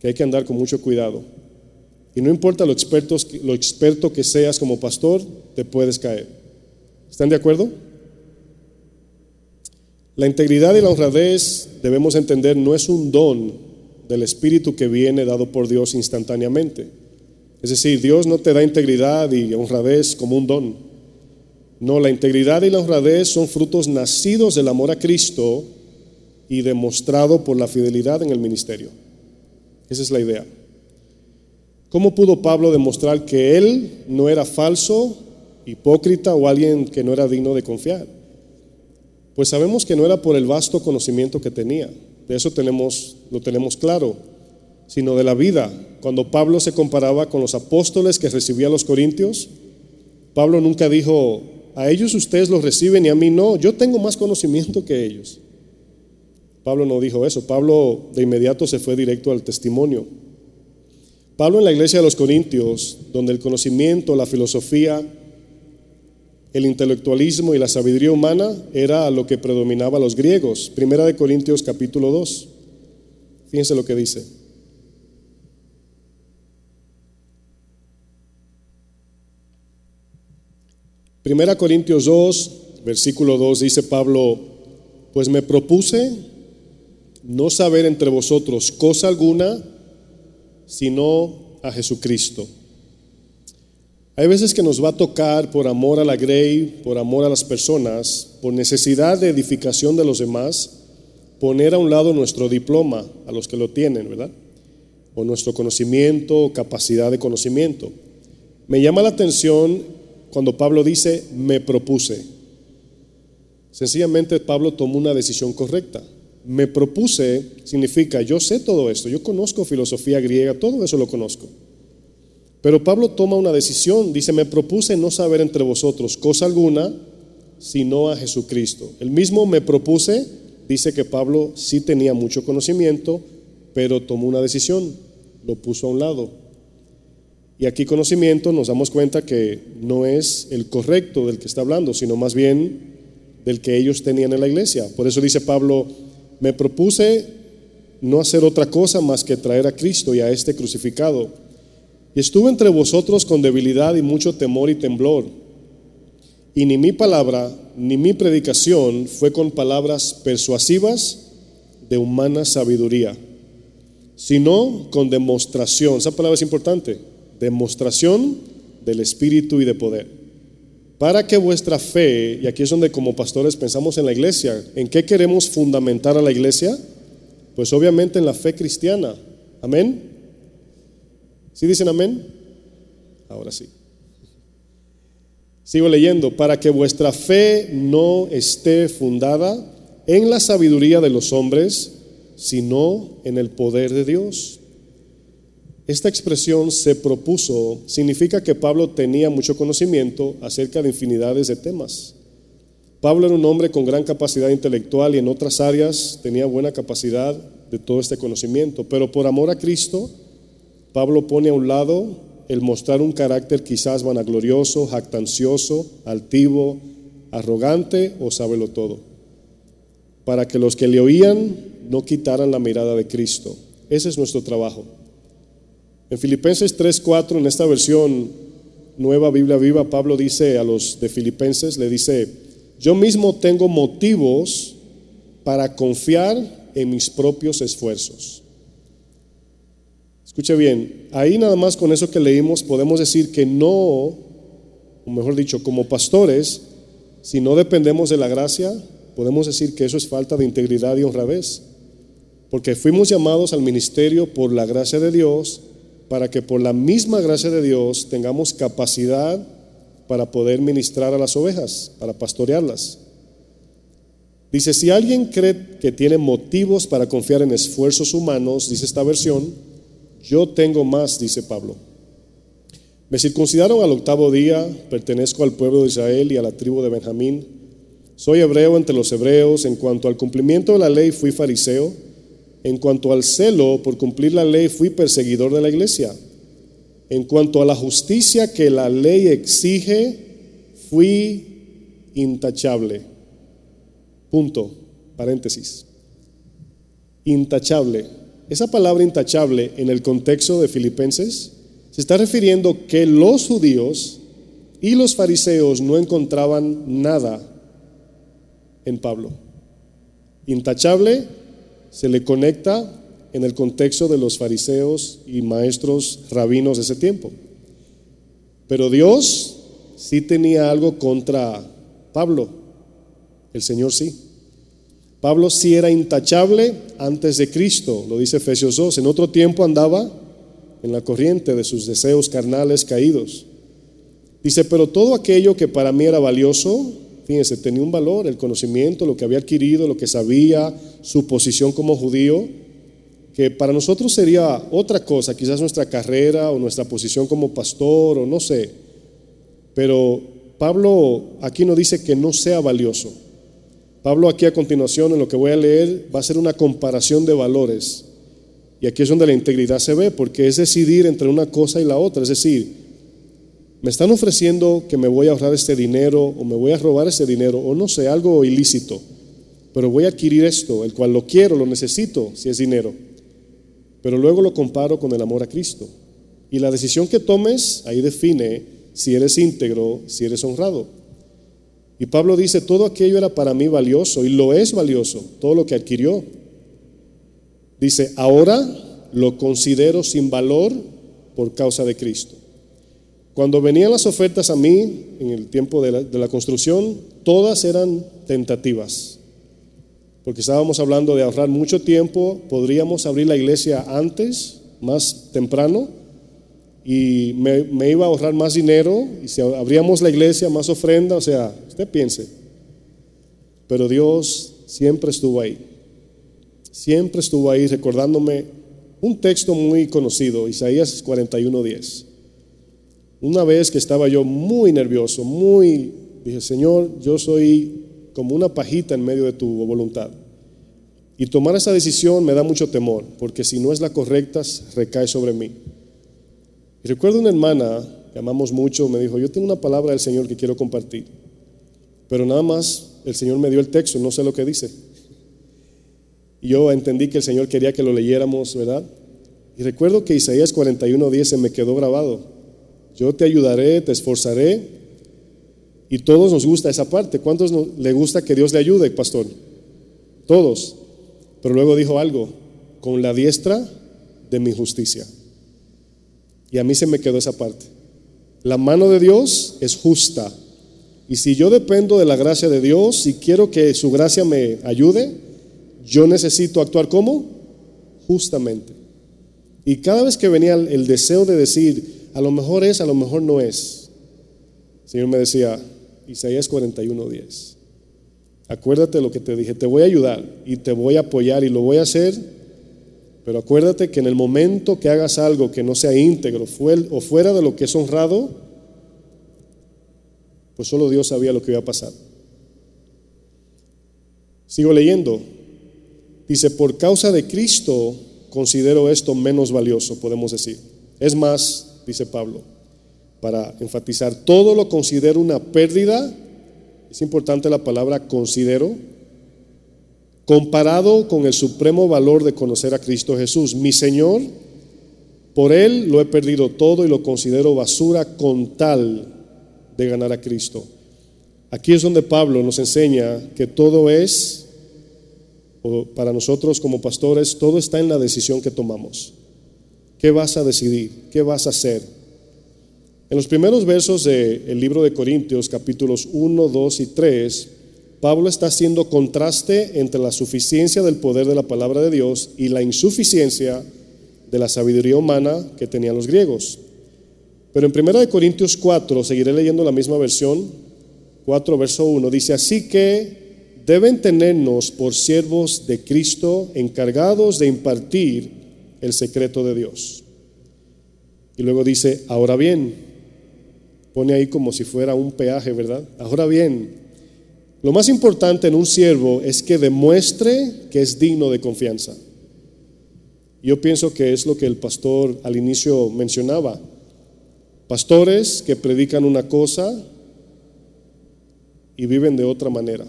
que hay que andar con mucho cuidado. Y no importa lo, expertos, lo experto que seas como pastor, te puedes caer. ¿Están de acuerdo? La integridad y la honradez, debemos entender, no es un don del Espíritu que viene dado por Dios instantáneamente. Es decir, Dios no te da integridad y honradez como un don. No, la integridad y la honradez son frutos nacidos del amor a Cristo y demostrado por la fidelidad en el ministerio. Esa es la idea. ¿Cómo pudo Pablo demostrar que él no era falso, hipócrita o alguien que no era digno de confiar? Pues sabemos que no era por el vasto conocimiento que tenía. De eso tenemos, lo tenemos claro, sino de la vida. Cuando Pablo se comparaba con los apóstoles que recibía a los corintios, Pablo nunca dijo, a ellos ustedes los reciben y a mí no, yo tengo más conocimiento que ellos. Pablo no dijo eso. Pablo de inmediato se fue directo al testimonio. Pablo en la iglesia de los Corintios, donde el conocimiento, la filosofía, el intelectualismo y la sabiduría humana era lo que predominaba a los griegos. Primera de Corintios capítulo 2. Fíjense lo que dice. Primera Corintios 2, versículo 2 dice Pablo, pues me propuse no saber entre vosotros cosa alguna, sino a Jesucristo. Hay veces que nos va a tocar por amor a la grey, por amor a las personas, por necesidad de edificación de los demás, poner a un lado nuestro diploma, a los que lo tienen, ¿verdad? O nuestro conocimiento, capacidad de conocimiento. Me llama la atención cuando Pablo dice, me propuse. Sencillamente Pablo tomó una decisión correcta me propuse significa, yo sé todo esto, yo conozco filosofía griega, todo eso lo conozco. Pero Pablo toma una decisión, dice, me propuse no saber entre vosotros cosa alguna, sino a Jesucristo. El mismo me propuse, dice que Pablo sí tenía mucho conocimiento, pero tomó una decisión, lo puso a un lado. Y aquí conocimiento nos damos cuenta que no es el correcto del que está hablando, sino más bien del que ellos tenían en la iglesia. Por eso dice Pablo, me propuse no hacer otra cosa más que traer a Cristo y a este crucificado. Y estuve entre vosotros con debilidad y mucho temor y temblor. Y ni mi palabra ni mi predicación fue con palabras persuasivas de humana sabiduría, sino con demostración. Esa palabra es importante. Demostración del Espíritu y de poder para que vuestra fe, y aquí es donde como pastores pensamos en la iglesia, ¿en qué queremos fundamentar a la iglesia? Pues obviamente en la fe cristiana. Amén. ¿Sí dicen amén? Ahora sí. Sigo leyendo, para que vuestra fe no esté fundada en la sabiduría de los hombres, sino en el poder de Dios. Esta expresión se propuso significa que Pablo tenía mucho conocimiento acerca de infinidades de temas. Pablo era un hombre con gran capacidad intelectual y en otras áreas tenía buena capacidad de todo este conocimiento, pero por amor a Cristo, Pablo pone a un lado el mostrar un carácter quizás vanaglorioso, jactancioso, altivo, arrogante o sábelo todo, para que los que le oían no quitaran la mirada de Cristo. Ese es nuestro trabajo. En Filipenses 3:4, en esta versión nueva Biblia viva, Pablo dice a los de Filipenses, le dice, yo mismo tengo motivos para confiar en mis propios esfuerzos. Escuche bien, ahí nada más con eso que leímos podemos decir que no o mejor dicho, como pastores, si no dependemos de la gracia, podemos decir que eso es falta de integridad y honradez. Porque fuimos llamados al ministerio por la gracia de Dios, para que por la misma gracia de Dios tengamos capacidad para poder ministrar a las ovejas, para pastorearlas. Dice, si alguien cree que tiene motivos para confiar en esfuerzos humanos, dice esta versión, yo tengo más, dice Pablo. Me circuncidaron al octavo día, pertenezco al pueblo de Israel y a la tribu de Benjamín. Soy hebreo entre los hebreos, en cuanto al cumplimiento de la ley fui fariseo, en cuanto al celo por cumplir la ley fui perseguidor de la iglesia, en cuanto a la justicia que la ley exige fui intachable. Punto, paréntesis. Intachable. Esa palabra intachable en el contexto de Filipenses se está refiriendo que los judíos y los fariseos no encontraban nada en Pablo. Intachable se le conecta en el contexto de los fariseos y maestros rabinos de ese tiempo. Pero Dios sí tenía algo contra Pablo, el Señor sí. Pablo sí era intachable antes de Cristo, lo dice Efesios 2. En otro tiempo andaba en la corriente de sus deseos carnales caídos. Dice, pero todo aquello que para mí era valioso, Fíjense, tenía un valor, el conocimiento, lo que había adquirido, lo que sabía, su posición como judío, que para nosotros sería otra cosa, quizás nuestra carrera o nuestra posición como pastor o no sé. Pero Pablo aquí no dice que no sea valioso. Pablo aquí a continuación en lo que voy a leer va a ser una comparación de valores. Y aquí es donde la integridad se ve, porque es decidir entre una cosa y la otra. Es decir, me están ofreciendo que me voy a ahorrar este dinero o me voy a robar este dinero o no sé, algo ilícito, pero voy a adquirir esto, el cual lo quiero, lo necesito, si es dinero. Pero luego lo comparo con el amor a Cristo. Y la decisión que tomes ahí define si eres íntegro, si eres honrado. Y Pablo dice, todo aquello era para mí valioso y lo es valioso, todo lo que adquirió. Dice, ahora lo considero sin valor por causa de Cristo. Cuando venían las ofertas a mí en el tiempo de la, construcción, todas eran tentativas, porque estábamos hablando de ahorrar mucho tiempo, podríamos abrir la iglesia antes, más temprano, y me, iba a ahorrar más dinero, y si abríamos la iglesia, más ofrenda, o sea, usted piense. Pero Dios siempre estuvo ahí, siempre estuvo ahí recordándome un texto muy conocido, Isaías 41:10. Una vez que estaba yo muy nervioso, muy, dije, Señor, yo soy como una pajita en medio de tu voluntad. Y tomar esa decisión me da mucho temor, porque si no es la correcta, recae sobre mí. Y recuerdo una hermana que amamos mucho, me dijo, yo tengo una palabra del Señor que quiero compartir, pero nada más el Señor me dio el texto, no sé lo que dice. Y yo entendí que el Señor quería que lo leyéramos, ¿verdad? Y recuerdo que Isaías 41:10 se me quedó grabado. Yo te ayudaré, te esforzaré. Y todos nos gusta esa parte. ¿Cuántos le gusta que Dios le ayude, pastor? Todos. Pero luego dijo algo, con la diestra de mi justicia. Y a mí se me quedó esa parte. La mano de Dios es justa. Y si yo dependo de la gracia de Dios, si quiero que su gracia me ayude, yo necesito actuar como justamente. Y cada vez que venía el deseo de decir, a lo mejor es, a lo mejor no es. El Señor me decía, Isaías 41:10. Acuérdate lo que te dije, te voy a ayudar y te voy a apoyar y lo voy a hacer, pero acuérdate que en el momento que hagas algo que no sea íntegro o fuera de lo que es honrado, pues solo Dios sabía lo que iba a pasar. Sigo leyendo. Dice, por causa de Cristo considero esto menos valioso, podemos decir. Es más, dice Pablo, para enfatizar, todo lo considero una pérdida, es importante la palabra considero, comparado con el supremo valor de conocer a Cristo Jesús, mi Señor, por Él lo he perdido todo y lo considero basura con tal de ganar a Cristo. Aquí es donde Pablo nos enseña que todo es, para nosotros como pastores, todo está en la decisión que tomamos. ¿Qué vas a decidir? ¿Qué vas a hacer? En los primeros versos del libro de Corintios, capítulos 1, 2 y 3, Pablo está haciendo contraste entre la suficiencia del poder de la palabra de Dios y la insuficiencia de la sabiduría humana que tenían los griegos. Pero en 1 Corintios 4, seguiré leyendo la misma versión, 4 verso 1, dice, así que deben tenernos por siervos de Cristo encargados de impartir el secreto de Dios. Y luego dice, ahora bien, pone ahí como si fuera un peaje, ¿verdad? Ahora bien, lo más importante en un siervo es que demuestre que es digno de confianza. Yo pienso que es lo que el pastor al inicio mencionaba. Pastores que predican una cosa y viven de otra manera.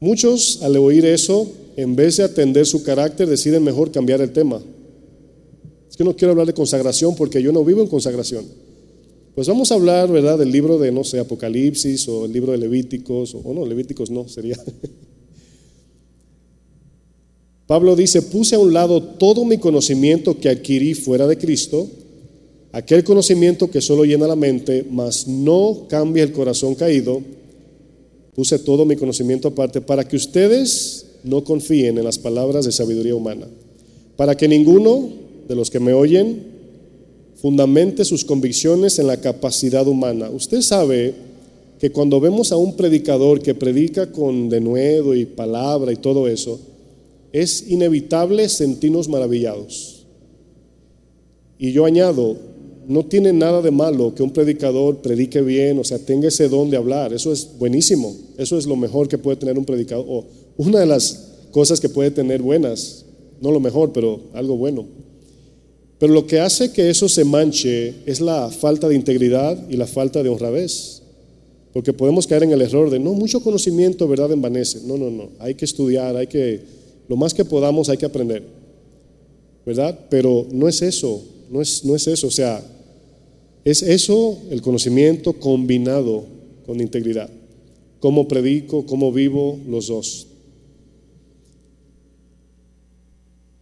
Muchos al oír eso, en vez de atender su carácter, deciden mejor cambiar el tema. Es que no quiero hablar de consagración porque yo no vivo en consagración. Pues vamos a hablar, ¿verdad?, del libro de, no sé, Apocalipsis o el libro de Levíticos, o, o no, Levíticos no, sería Pablo dice, puse a un lado todo mi conocimiento que adquirí fuera de Cristo, aquel conocimiento que solo llena la mente, mas no cambia el corazón caído. Puse todo mi conocimiento aparte para que ustedes no confíen en las palabras de sabiduría humana, para que ninguno de los que me oyen fundamente sus convicciones en la capacidad humana. Usted sabe que cuando vemos a un predicador que predica con denuedo y palabra y todo eso, es inevitable sentirnos maravillados. Y yo añado, no tiene nada de malo que un predicador predique bien, o sea, tenga ese don de hablar. Eso es buenísimo. Eso es lo mejor que puede tener un predicador. O una de las cosas que puede tener buenas. No lo mejor, pero algo bueno. Pero lo que hace que eso se manche es la falta de integridad y la falta de honradez. Porque podemos caer en el error de, no, mucho conocimiento, ¿verdad? Envanece. No, no, no. Hay que estudiar, hay que lo más que podamos hay que aprender, ¿verdad? Pero no es eso, no es, no es eso, o sea, es eso el conocimiento combinado con integridad. Cómo predico, cómo vivo, los dos.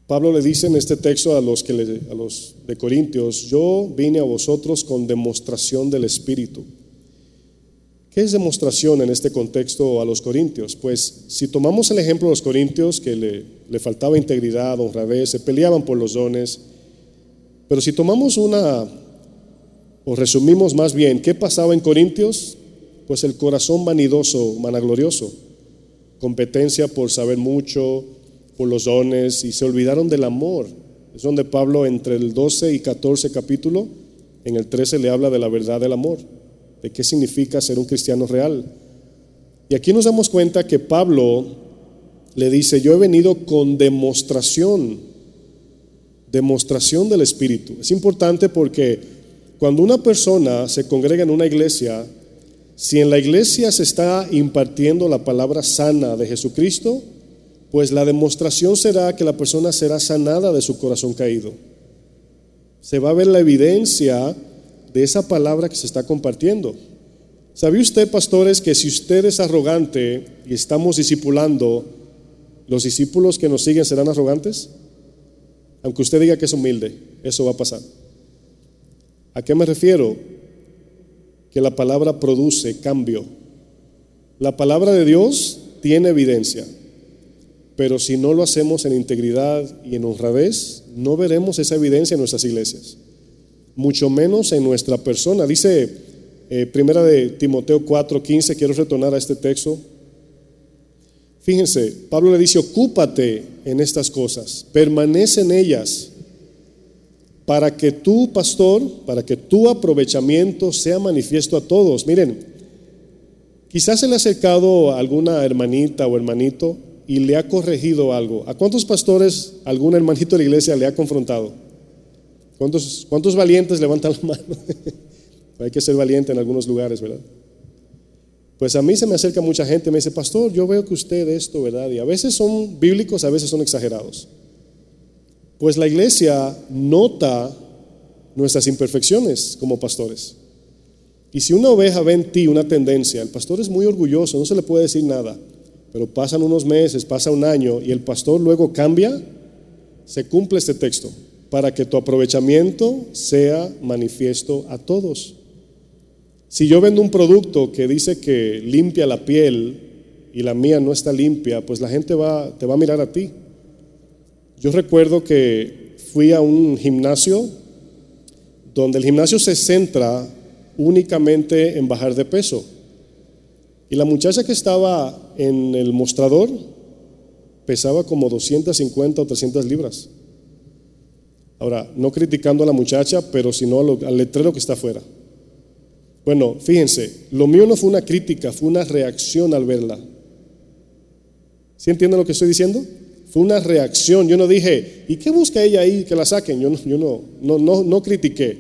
Pablo le dice en este texto a los, que a los de Corintios, yo vine a vosotros con demostración del Espíritu. ¿Qué es demostración en este contexto a los corintios? Pues si tomamos el ejemplo de los corintios, que le, faltaba integridad, honradez, se peleaban por los dones, pero si tomamos una, o resumimos más bien, ¿qué pasaba en Corintios? Pues el corazón vanidoso, managlorioso, competencia por saber mucho, por los dones, y se olvidaron del amor. Es donde Pablo entre el 12 y 14 capítulo, en el 13 le habla de la verdad del amor de qué significa ser un cristiano real. Y aquí nos damos cuenta que Pablo le dice, yo he venido con demostración, demostración del Espíritu. Es importante porque cuando una persona se congrega en una iglesia, si en la iglesia se está impartiendo la palabra sana de Jesucristo, pues la demostración será que la persona será sanada de su corazón caído. Se va a ver la evidencia de esa palabra que se está compartiendo. ¿Sabía usted, pastores, que si usted es arrogante y estamos discipulando, los discípulos que nos siguen serán arrogantes? Aunque usted diga que es humilde, eso va a pasar. ¿A qué me refiero? Que la palabra produce cambio. La palabra de Dios tiene evidencia, pero si no lo hacemos en integridad y en honradez, no veremos esa evidencia en nuestras iglesias mucho menos en nuestra persona. Dice eh, primera de Timoteo 4:15, quiero retornar a este texto. Fíjense, Pablo le dice, ocúpate en estas cosas, permanece en ellas, para que tu pastor, para que tu aprovechamiento sea manifiesto a todos. Miren, quizás se le ha acercado a alguna hermanita o hermanito y le ha corregido algo. ¿A cuántos pastores algún hermanito de la iglesia le ha confrontado? ¿Cuántos, valientes levantan la mano? Hay que ser valiente en algunos lugares, ¿verdad? Pues a mí se me acerca mucha gente, me dice, pastor, yo veo que usted esto, ¿verdad? Y a veces son bíblicos, a veces son exagerados. Pues la iglesia nota nuestras imperfecciones como pastores. Y si una oveja ve en ti una tendencia, el pastor es muy orgulloso, no se le puede decir nada, pero pasan unos meses, pasa un año y el pastor luego cambia, se cumple este texto. para que tu aprovechamiento sea manifiesto a todos. Si yo vendo un producto que dice que limpia la piel y la mía no está limpia, pues la gente va, te va a mirar a ti. Yo recuerdo que fui a un gimnasio donde el gimnasio se centra únicamente en bajar de peso. Y la muchacha que estaba en el mostrador pesaba como 250 o 300 libras. Ahora, no criticando a la muchacha, pero sino al letrero que está afuera. Bueno, fíjense, lo mío no fue una crítica, fue una reacción al verla. ¿Sí entienden lo que estoy diciendo? Fue una reacción. Yo no dije, ¿y qué busca ella ahí que la saquen? Yo no, yo no, no, no, no critiqué.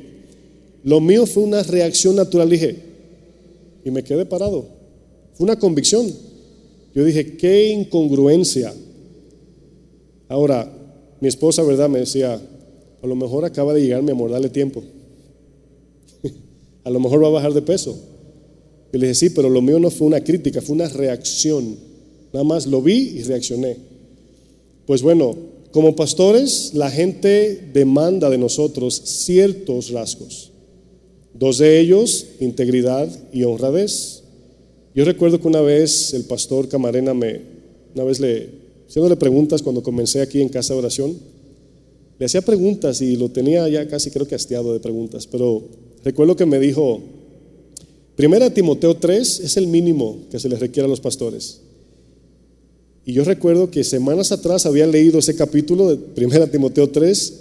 Lo mío fue una reacción natural. Dije, y me quedé parado. Fue una convicción. Yo dije, qué incongruencia. Ahora, mi esposa, ¿verdad? Me decía, a lo mejor acaba de llegar mi amor, dale tiempo. a lo mejor va a bajar de peso. Y le dije, sí, pero lo mío no fue una crítica, fue una reacción. Nada más lo vi y reaccioné. Pues bueno, como pastores, la gente demanda de nosotros ciertos rasgos. Dos de ellos, integridad y honradez. Yo recuerdo que una vez el pastor Camarena me, una vez le, haciéndole preguntas cuando comencé aquí en casa de oración, le hacía preguntas y lo tenía ya casi creo que hastiado de preguntas, pero recuerdo que me dijo, primera Timoteo 3 es el mínimo que se les requiere a los pastores. Y yo recuerdo que semanas atrás había leído ese capítulo de primera Timoteo 3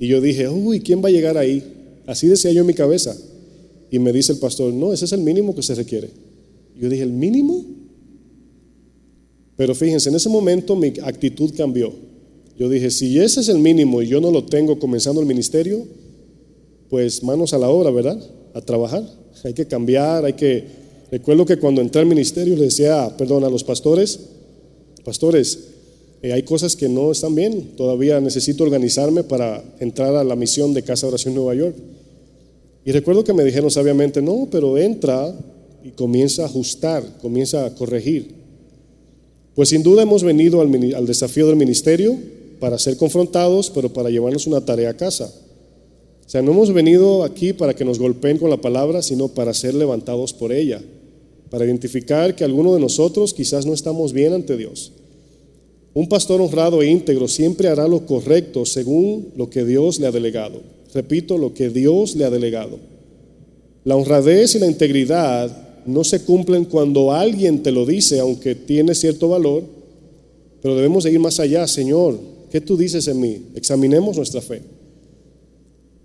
y yo dije, uy, ¿quién va a llegar ahí? Así decía yo en mi cabeza. Y me dice el pastor, no, ese es el mínimo que se requiere. Yo dije, ¿el mínimo? Pero fíjense, en ese momento mi actitud cambió. Yo dije, si ese es el mínimo y yo no lo tengo comenzando el ministerio, pues manos a la obra, ¿verdad? A trabajar. Hay que cambiar, hay que... Recuerdo que cuando entré al ministerio le decía, perdón, a los pastores, pastores, eh, hay cosas que no están bien, todavía necesito organizarme para entrar a la misión de Casa Oración Nueva York. Y recuerdo que me dijeron sabiamente, no, pero entra y comienza a ajustar, comienza a corregir. Pues sin duda hemos venido al, al desafío del ministerio para ser confrontados, pero para llevarnos una tarea a casa. O sea, no hemos venido aquí para que nos golpeen con la palabra, sino para ser levantados por ella, para identificar que alguno de nosotros quizás no estamos bien ante Dios. Un pastor honrado e íntegro siempre hará lo correcto según lo que Dios le ha delegado. Repito, lo que Dios le ha delegado. La honradez y la integridad no se cumplen cuando alguien te lo dice, aunque tiene cierto valor, pero debemos de ir más allá, Señor, ¿qué tú dices en mí? Examinemos nuestra fe.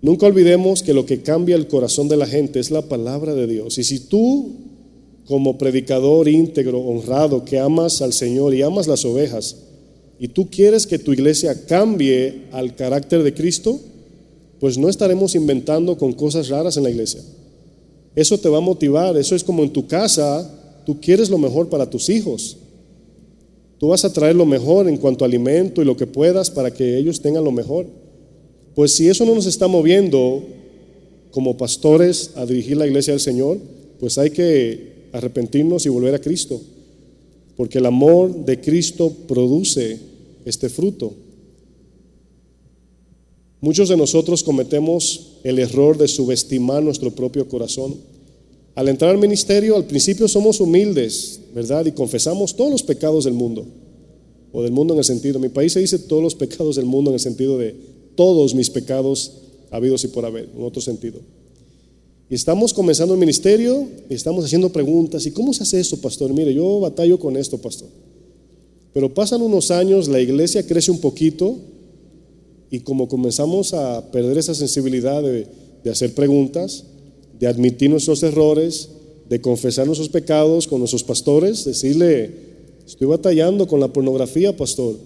Nunca olvidemos que lo que cambia el corazón de la gente es la palabra de Dios. Y si tú, como predicador íntegro, honrado, que amas al Señor y amas las ovejas, y tú quieres que tu iglesia cambie al carácter de Cristo, pues no estaremos inventando con cosas raras en la iglesia. Eso te va a motivar, eso es como en tu casa, tú quieres lo mejor para tus hijos. Tú vas a traer lo mejor en cuanto a alimento y lo que puedas para que ellos tengan lo mejor. Pues si eso no nos está moviendo como pastores a dirigir la iglesia del Señor, pues hay que arrepentirnos y volver a Cristo. Porque el amor de Cristo produce este fruto. Muchos de nosotros cometemos el error de subestimar nuestro propio corazón. Al entrar al ministerio, al principio somos humildes, ¿verdad? Y confesamos todos los pecados del mundo. O del mundo en el sentido, en mi país se dice todos los pecados del mundo en el sentido de todos mis pecados habidos y por haber, en otro sentido. Y estamos comenzando el ministerio estamos haciendo preguntas. ¿Y cómo se hace eso, pastor? Mire, yo batallo con esto, pastor. Pero pasan unos años, la iglesia crece un poquito y como comenzamos a perder esa sensibilidad de, hacer preguntas, de admitir nuestros errores, de confesar nuestros pecados con nuestros pastores, decirle, estoy batallando con la pornografía, pastor.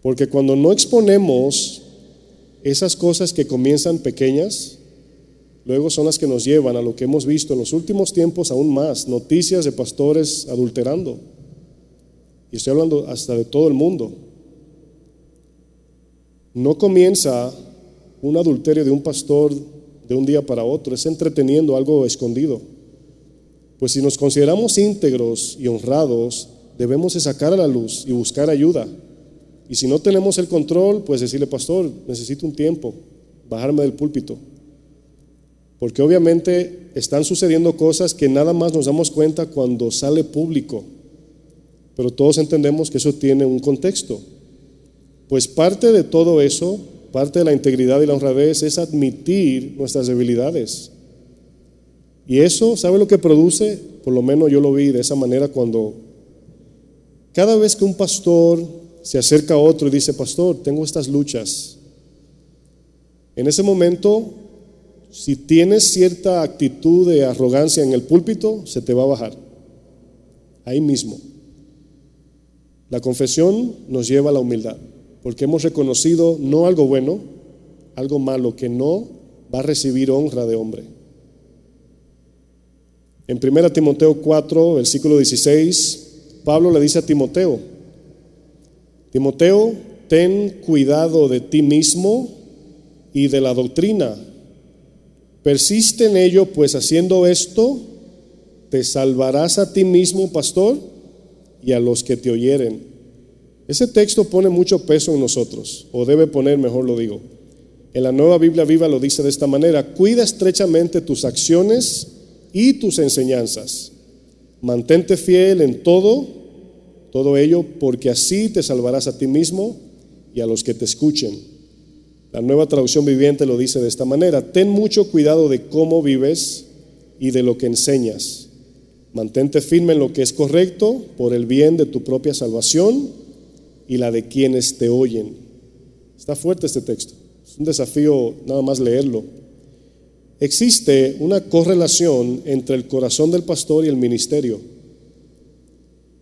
Porque cuando no exponemos esas cosas que comienzan pequeñas, luego son las que nos llevan a lo que hemos visto en los últimos tiempos aún más, noticias de pastores adulterando. Y estoy hablando hasta de todo el mundo. No comienza un adulterio de un pastor de un día para otro, es entreteniendo algo escondido. Pues si nos consideramos íntegros y honrados, debemos de sacar a la luz y buscar ayuda. Y si no tenemos el control, pues decirle, pastor, necesito un tiempo, bajarme del púlpito. Porque obviamente están sucediendo cosas que nada más nos damos cuenta cuando sale público. Pero todos entendemos que eso tiene un contexto. Pues parte de todo eso, parte de la integridad y la honradez es admitir nuestras debilidades. Y eso, ¿sabe lo que produce? Por lo menos yo lo vi de esa manera cuando cada vez que un pastor se acerca a otro y dice, pastor, tengo estas luchas, en ese momento, si tienes cierta actitud de arrogancia en el púlpito, se te va a bajar. Ahí mismo. La confesión nos lleva a la humildad, porque hemos reconocido no algo bueno, algo malo que no va a recibir honra de hombre. En 1 Timoteo 4, versículo 16, Pablo le dice a Timoteo, Timoteo, ten cuidado de ti mismo y de la doctrina. Persiste en ello, pues haciendo esto, te salvarás a ti mismo, pastor, y a los que te oyeren. Ese texto pone mucho peso en nosotros, o debe poner, mejor lo digo. En la nueva Biblia viva lo dice de esta manera, cuida estrechamente tus acciones y tus enseñanzas. Mantente fiel en todo, todo ello, porque así te salvarás a ti mismo y a los que te escuchen. La nueva traducción viviente lo dice de esta manera, ten mucho cuidado de cómo vives y de lo que enseñas. Mantente firme en lo que es correcto por el bien de tu propia salvación y la de quienes te oyen. Está fuerte este texto. Es un desafío nada más leerlo. Existe una correlación entre el corazón del pastor y el ministerio.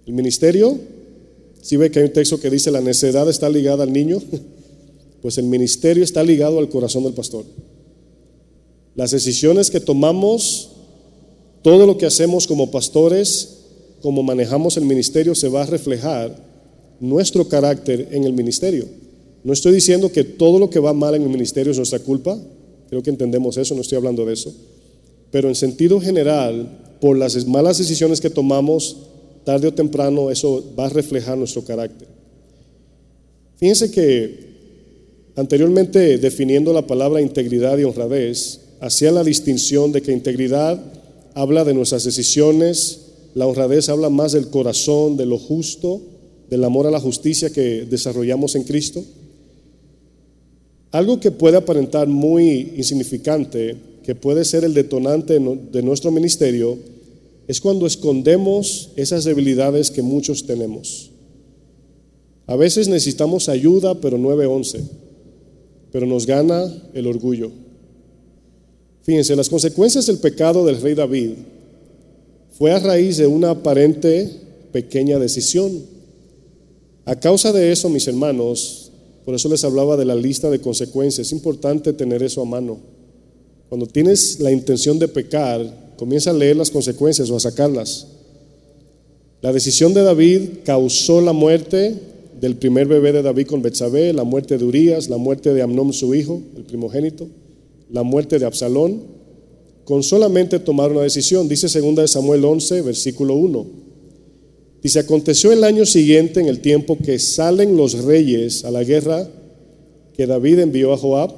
El ministerio, si ve que hay un texto que dice la necedad está ligada al niño, pues el ministerio está ligado al corazón del pastor. Las decisiones que tomamos, todo lo que hacemos como pastores, como manejamos el ministerio, se va a reflejar nuestro carácter en el ministerio. No estoy diciendo que todo lo que va mal en el ministerio es nuestra culpa, creo que entendemos eso, no estoy hablando de eso, pero en sentido general, por las malas decisiones que tomamos, tarde o temprano eso va a reflejar nuestro carácter. Fíjense que anteriormente definiendo la palabra integridad y honradez, hacía la distinción de que integridad habla de nuestras decisiones, la honradez habla más del corazón, de lo justo, del amor a la justicia que desarrollamos en Cristo. Algo que puede aparentar muy insignificante, que puede ser el detonante de nuestro ministerio, es cuando escondemos esas debilidades que muchos tenemos. A veces necesitamos ayuda, pero 911, pero nos gana el orgullo. Fíjense, las consecuencias del pecado del rey David fue a raíz de una aparente pequeña decisión. A causa de eso, mis hermanos, por eso les hablaba de la lista de consecuencias, es importante tener eso a mano. Cuando tienes la intención de pecar, comienza a leer las consecuencias o a sacarlas. La decisión de David causó la muerte del primer bebé de David con Betsabé, la muerte de Urias, la muerte de Amnón su hijo, el primogénito, la muerte de Absalón, con solamente tomar una decisión. Dice 2 Samuel 11, versículo 1. Dice, aconteció el año siguiente, en el tiempo que salen los reyes a la guerra, que David envió a Joab,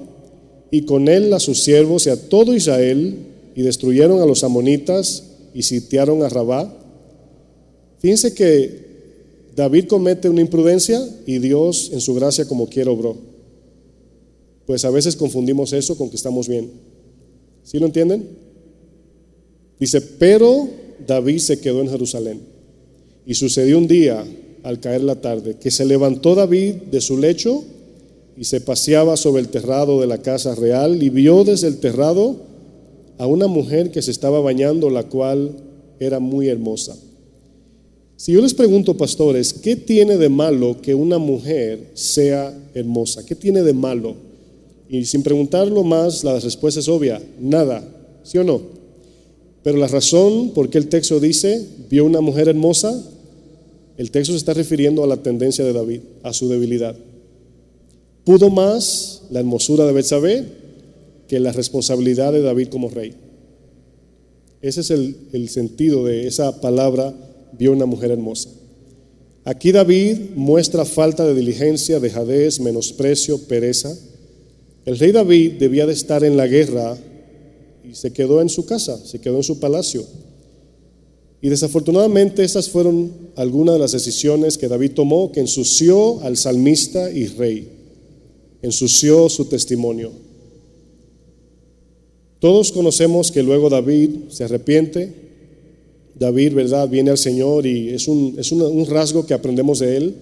y con él a sus siervos y a todo Israel, y destruyeron a los amonitas y sitiaron a Rabá. Fíjense que David comete una imprudencia y Dios en su gracia como quiera obró. Pues a veces confundimos eso con que estamos bien. ¿Sí lo entienden? Dice, pero David se quedó en Jerusalén. Y sucedió un día, al caer la tarde, que se levantó David de su lecho y se paseaba sobre el terrado de la casa real y vio desde el terrado a una mujer que se estaba bañando, la cual era muy hermosa. Si yo les pregunto, pastores, ¿qué tiene de malo que una mujer sea hermosa? ¿Qué tiene de malo? Y sin preguntarlo más, la respuesta es obvia, nada, ¿sí o no? Pero la razón por qué el texto dice, vio una mujer hermosa, el texto se está refiriendo a la tendencia de David, a su debilidad. Pudo más la hermosura de Betsabé que la responsabilidad de David como rey. Ese es el, el sentido de esa palabra, vio una mujer hermosa. Aquí David muestra falta de diligencia, dejadez, menosprecio, pereza. El rey David debía de estar en la guerra y se quedó en su casa, se quedó en su palacio. Y desafortunadamente esas fueron algunas de las decisiones que David tomó que ensució al salmista y rey, ensució su testimonio. Todos conocemos que luego David se arrepiente, David, ¿verdad?, viene al Señor y es un, es un, rasgo que aprendemos de él,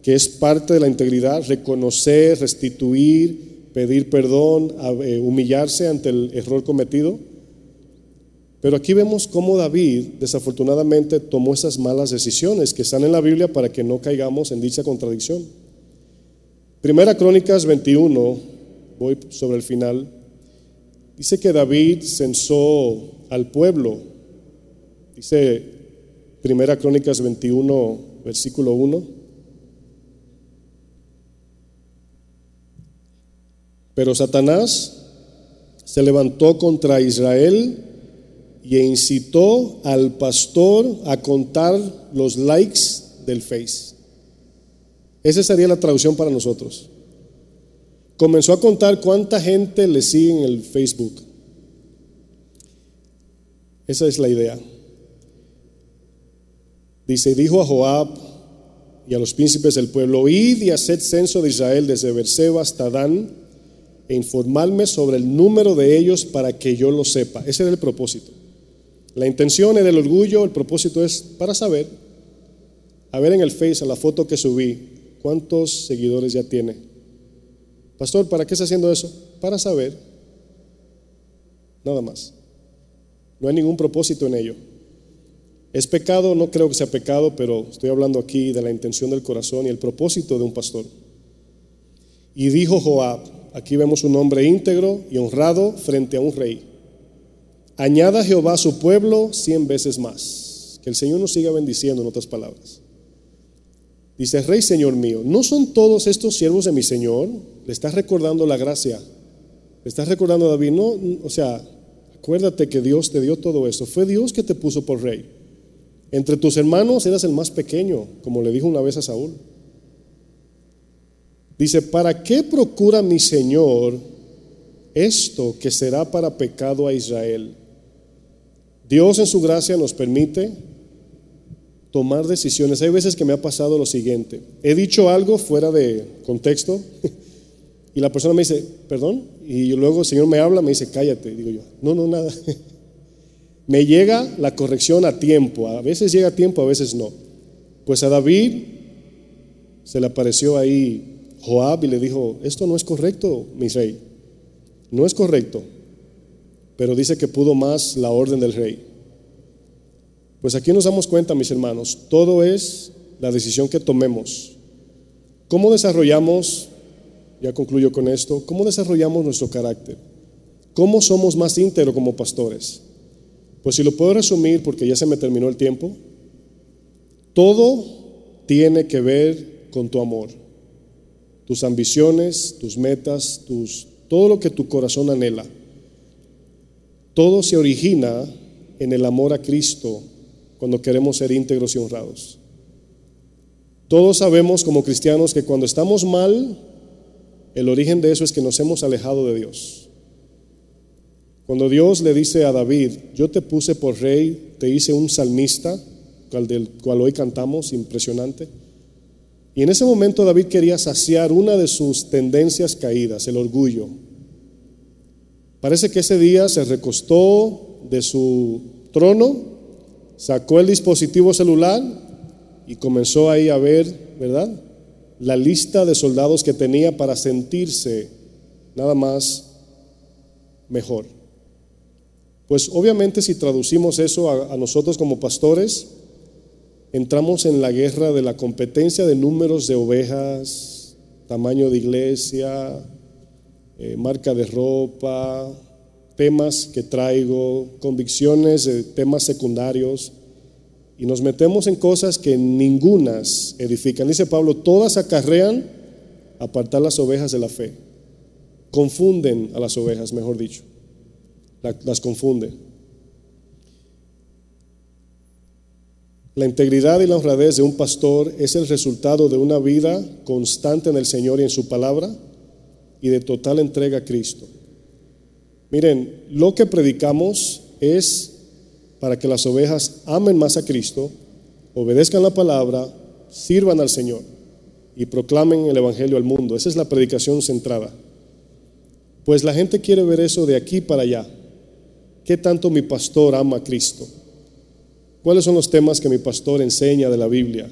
que es parte de la integridad, reconocer, restituir, pedir perdón, eh, humillarse ante el error cometido. Pero aquí vemos cómo David desafortunadamente tomó esas malas decisiones que están en la Biblia para que no caigamos en dicha contradicción. Primera Crónicas 21, voy sobre el final, dice que David censó al pueblo. Dice Primera Crónicas 21, versículo 1. Pero Satanás se levantó contra Israel y incitó al pastor a contar los likes del Face. Esa sería la traducción para nosotros. Comenzó a contar cuánta gente le sigue en el Facebook. Esa es la idea. Dice, dijo a Joab y a los príncipes del pueblo, id y haced censo de Israel desde Berseba hasta Dan e informarme sobre el número de ellos para que yo lo sepa. Ese era el propósito. La intención era el orgullo, el propósito es para saber, a ver en el Face, a la foto que subí, cuántos seguidores ya tiene. Pastor, ¿para qué está haciendo eso? Para saber, nada más. No hay ningún propósito en ello. ¿Es pecado? No creo que sea pecado, pero estoy hablando aquí de la intención del corazón y el propósito de un pastor. Y dijo Joab, aquí vemos un hombre íntegro y honrado frente a un rey. Añada Jehová a su pueblo cien veces más. Que el Señor nos siga bendiciendo en otras palabras. Dice, Rey Señor mío, ¿no son todos estos siervos de mi Señor? Le estás recordando la gracia. Le estás recordando a David, no, o sea, acuérdate que Dios te dio todo esto. Fue Dios que te puso por rey. Entre tus hermanos eras el más pequeño, como le dijo una vez a Saúl. Dice, ¿para qué procura mi Señor esto que será para pecado a Israel? Dios en su gracia nos permite tomar decisiones. Hay veces que me ha pasado lo siguiente. He dicho algo fuera de contexto y la persona me dice, perdón, y luego el Señor me habla, me dice, cállate. Digo yo, no, no, nada. me llega la corrección a tiempo. A veces llega a tiempo, a veces no. Pues a David se le apareció ahí Joab y le dijo, esto no es correcto, mi rey. No es correcto pero dice que pudo más la orden del rey. Pues aquí nos damos cuenta, mis hermanos, todo es la decisión que tomemos. ¿Cómo desarrollamos, ya concluyo con esto, cómo desarrollamos nuestro carácter? ¿Cómo somos más íntegros como pastores? Pues si lo puedo resumir, porque ya se me terminó el tiempo, todo tiene que ver con tu amor, tus ambiciones, tus metas, tus, todo lo que tu corazón anhela. Todo se origina en el amor a Cristo cuando queremos ser íntegros y honrados. Todos sabemos como cristianos que cuando estamos mal, el origen de eso es que nos hemos alejado de Dios. Cuando Dios le dice a David, yo te puse por rey, te hice un salmista, cual del cual hoy cantamos, impresionante. Y en ese momento David quería saciar una de sus tendencias caídas, el orgullo. Parece que ese día se recostó de su trono, sacó el dispositivo celular y comenzó ahí a ver, ¿verdad? La lista de soldados que tenía para sentirse nada más mejor. Pues obviamente si traducimos eso a, nosotros como pastores, entramos en la guerra de la competencia de números de ovejas, tamaño de iglesia, eh, marca de ropa, temas que traigo, convicciones de temas secundarios, y nos metemos en cosas que ningunas edifican. Dice Pablo, todas acarrean apartar las ovejas de la fe. Confunden a las ovejas, mejor dicho. Las confunden. La integridad y la honradez de un pastor es el resultado de una vida constante en el Señor y en su palabra y de total entrega a Cristo. Miren, lo que predicamos es para que las ovejas amen más a Cristo, obedezcan la palabra, sirvan al Señor y proclamen el Evangelio al mundo. Esa es la predicación centrada. Pues la gente quiere ver eso de aquí para allá. ¿Qué tanto mi pastor ama a Cristo? ¿Cuáles son los temas que mi pastor enseña de la Biblia?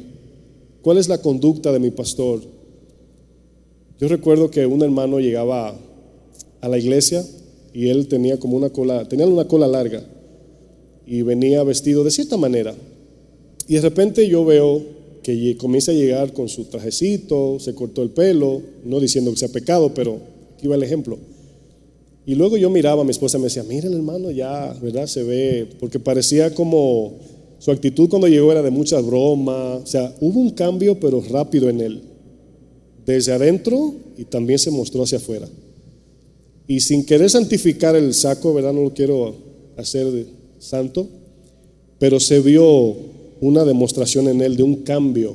¿Cuál es la conducta de mi pastor? Yo recuerdo que un hermano llegaba a la iglesia y él tenía como una cola, tenía una cola larga y venía vestido de cierta manera. Y de repente yo veo que comienza a llegar con su trajecito, se cortó el pelo, no diciendo que sea pecado, pero aquí va el ejemplo. Y luego yo miraba a mi esposa y me decía, mira el hermano ya, ¿verdad? Se ve, porque parecía como, su actitud cuando llegó era de mucha broma, o sea, hubo un cambio pero rápido en él, desde adentro y también se mostró hacia afuera. Y sin querer santificar el saco, ¿verdad? No lo quiero hacer santo, pero se vio una demostración en él de un cambio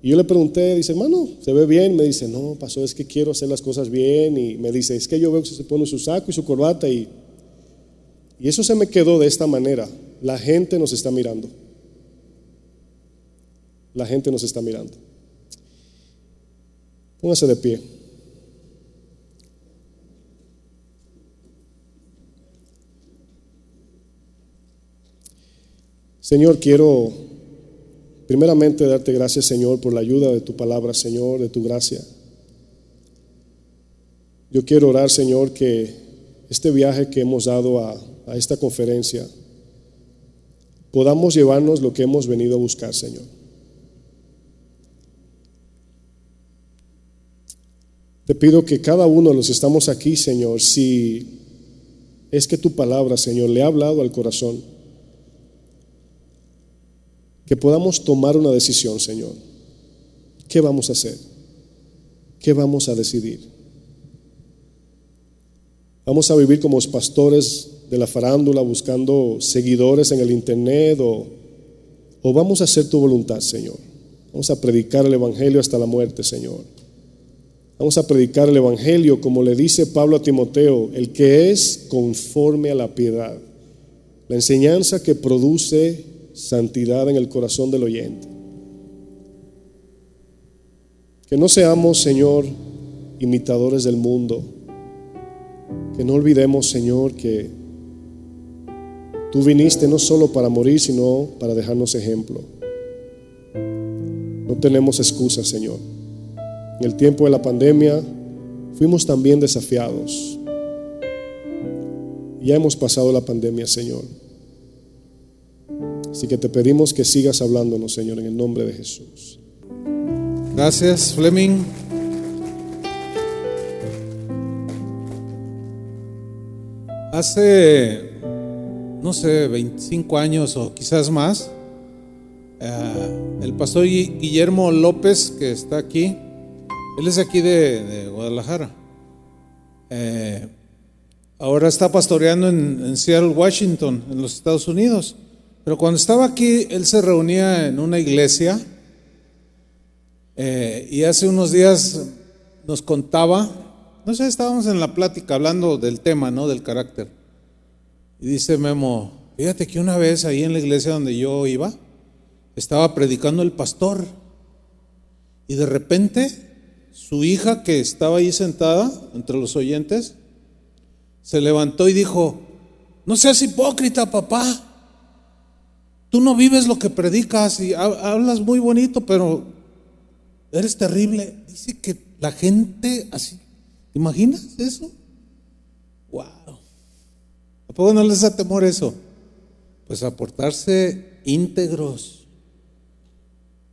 y yo le pregunté, dice, hermano, ¿se ve bien? Me dice, no, pasó, es que quiero hacer las cosas bien. Y me dice, es que yo veo que se pone su saco y su corbata. Y, y eso se me quedó de esta manera. La gente nos está mirando. La gente nos está mirando. Póngase de pie. Señor, quiero Primeramente, darte gracias, Señor, por la ayuda de tu palabra, Señor, de tu gracia. Yo quiero orar, Señor, que este viaje que hemos dado a, esta conferencia, podamos llevarnos lo que hemos venido a buscar, Señor. Te pido que cada uno de los que estamos aquí, Señor, si es que tu palabra, Señor, le ha hablado al corazón, que podamos tomar una decisión, Señor. ¿Qué vamos a hacer? ¿Qué vamos a decidir? ¿Vamos a vivir como pastores de la farándula buscando seguidores en el Internet o, o vamos a hacer tu voluntad, Señor? Vamos a predicar el Evangelio hasta la muerte, Señor. Vamos a predicar el Evangelio como le dice Pablo a Timoteo, el que es conforme a la piedad. La enseñanza que produce santidad en el corazón del oyente. Que no seamos, Señor, imitadores del mundo. Que no olvidemos, Señor, que tú viniste no solo para morir, sino para dejarnos ejemplo. No tenemos excusas, Señor. En el tiempo de la pandemia fuimos también desafiados. Ya hemos pasado la pandemia, Señor. Así que te pedimos que sigas hablándonos, Señor, en el nombre de Jesús. Gracias, Fleming. Hace, no sé, 25 años o quizás más, eh, el pastor Guillermo López, que está aquí, él es aquí de, Guadalajara. Eh, ahora está pastoreando en Seattle, Washington, en los Estados Unidos. Pero cuando estaba aquí, él se reunía en una iglesia eh, y hace unos días nos contaba, no sé, estábamos en la plática hablando del tema, ¿no? Del carácter. Y dice Memo, fíjate que una vez ahí en la iglesia donde yo iba, estaba predicando el pastor y de repente su hija que estaba ahí sentada entre los oyentes, se levantó y dijo, no seas hipócrita, papá. Tú no vives lo que predicas y hablas muy bonito, pero eres terrible. Dice que la gente así, ¿te imaginas eso? Wow. ¿A poco no les da temor eso? Pues a portarse íntegros,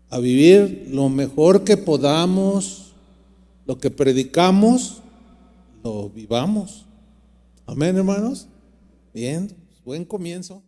a vivir lo mejor que podamos, lo que predicamos, lo vivamos. Amén, hermanos. Bien, buen comienzo.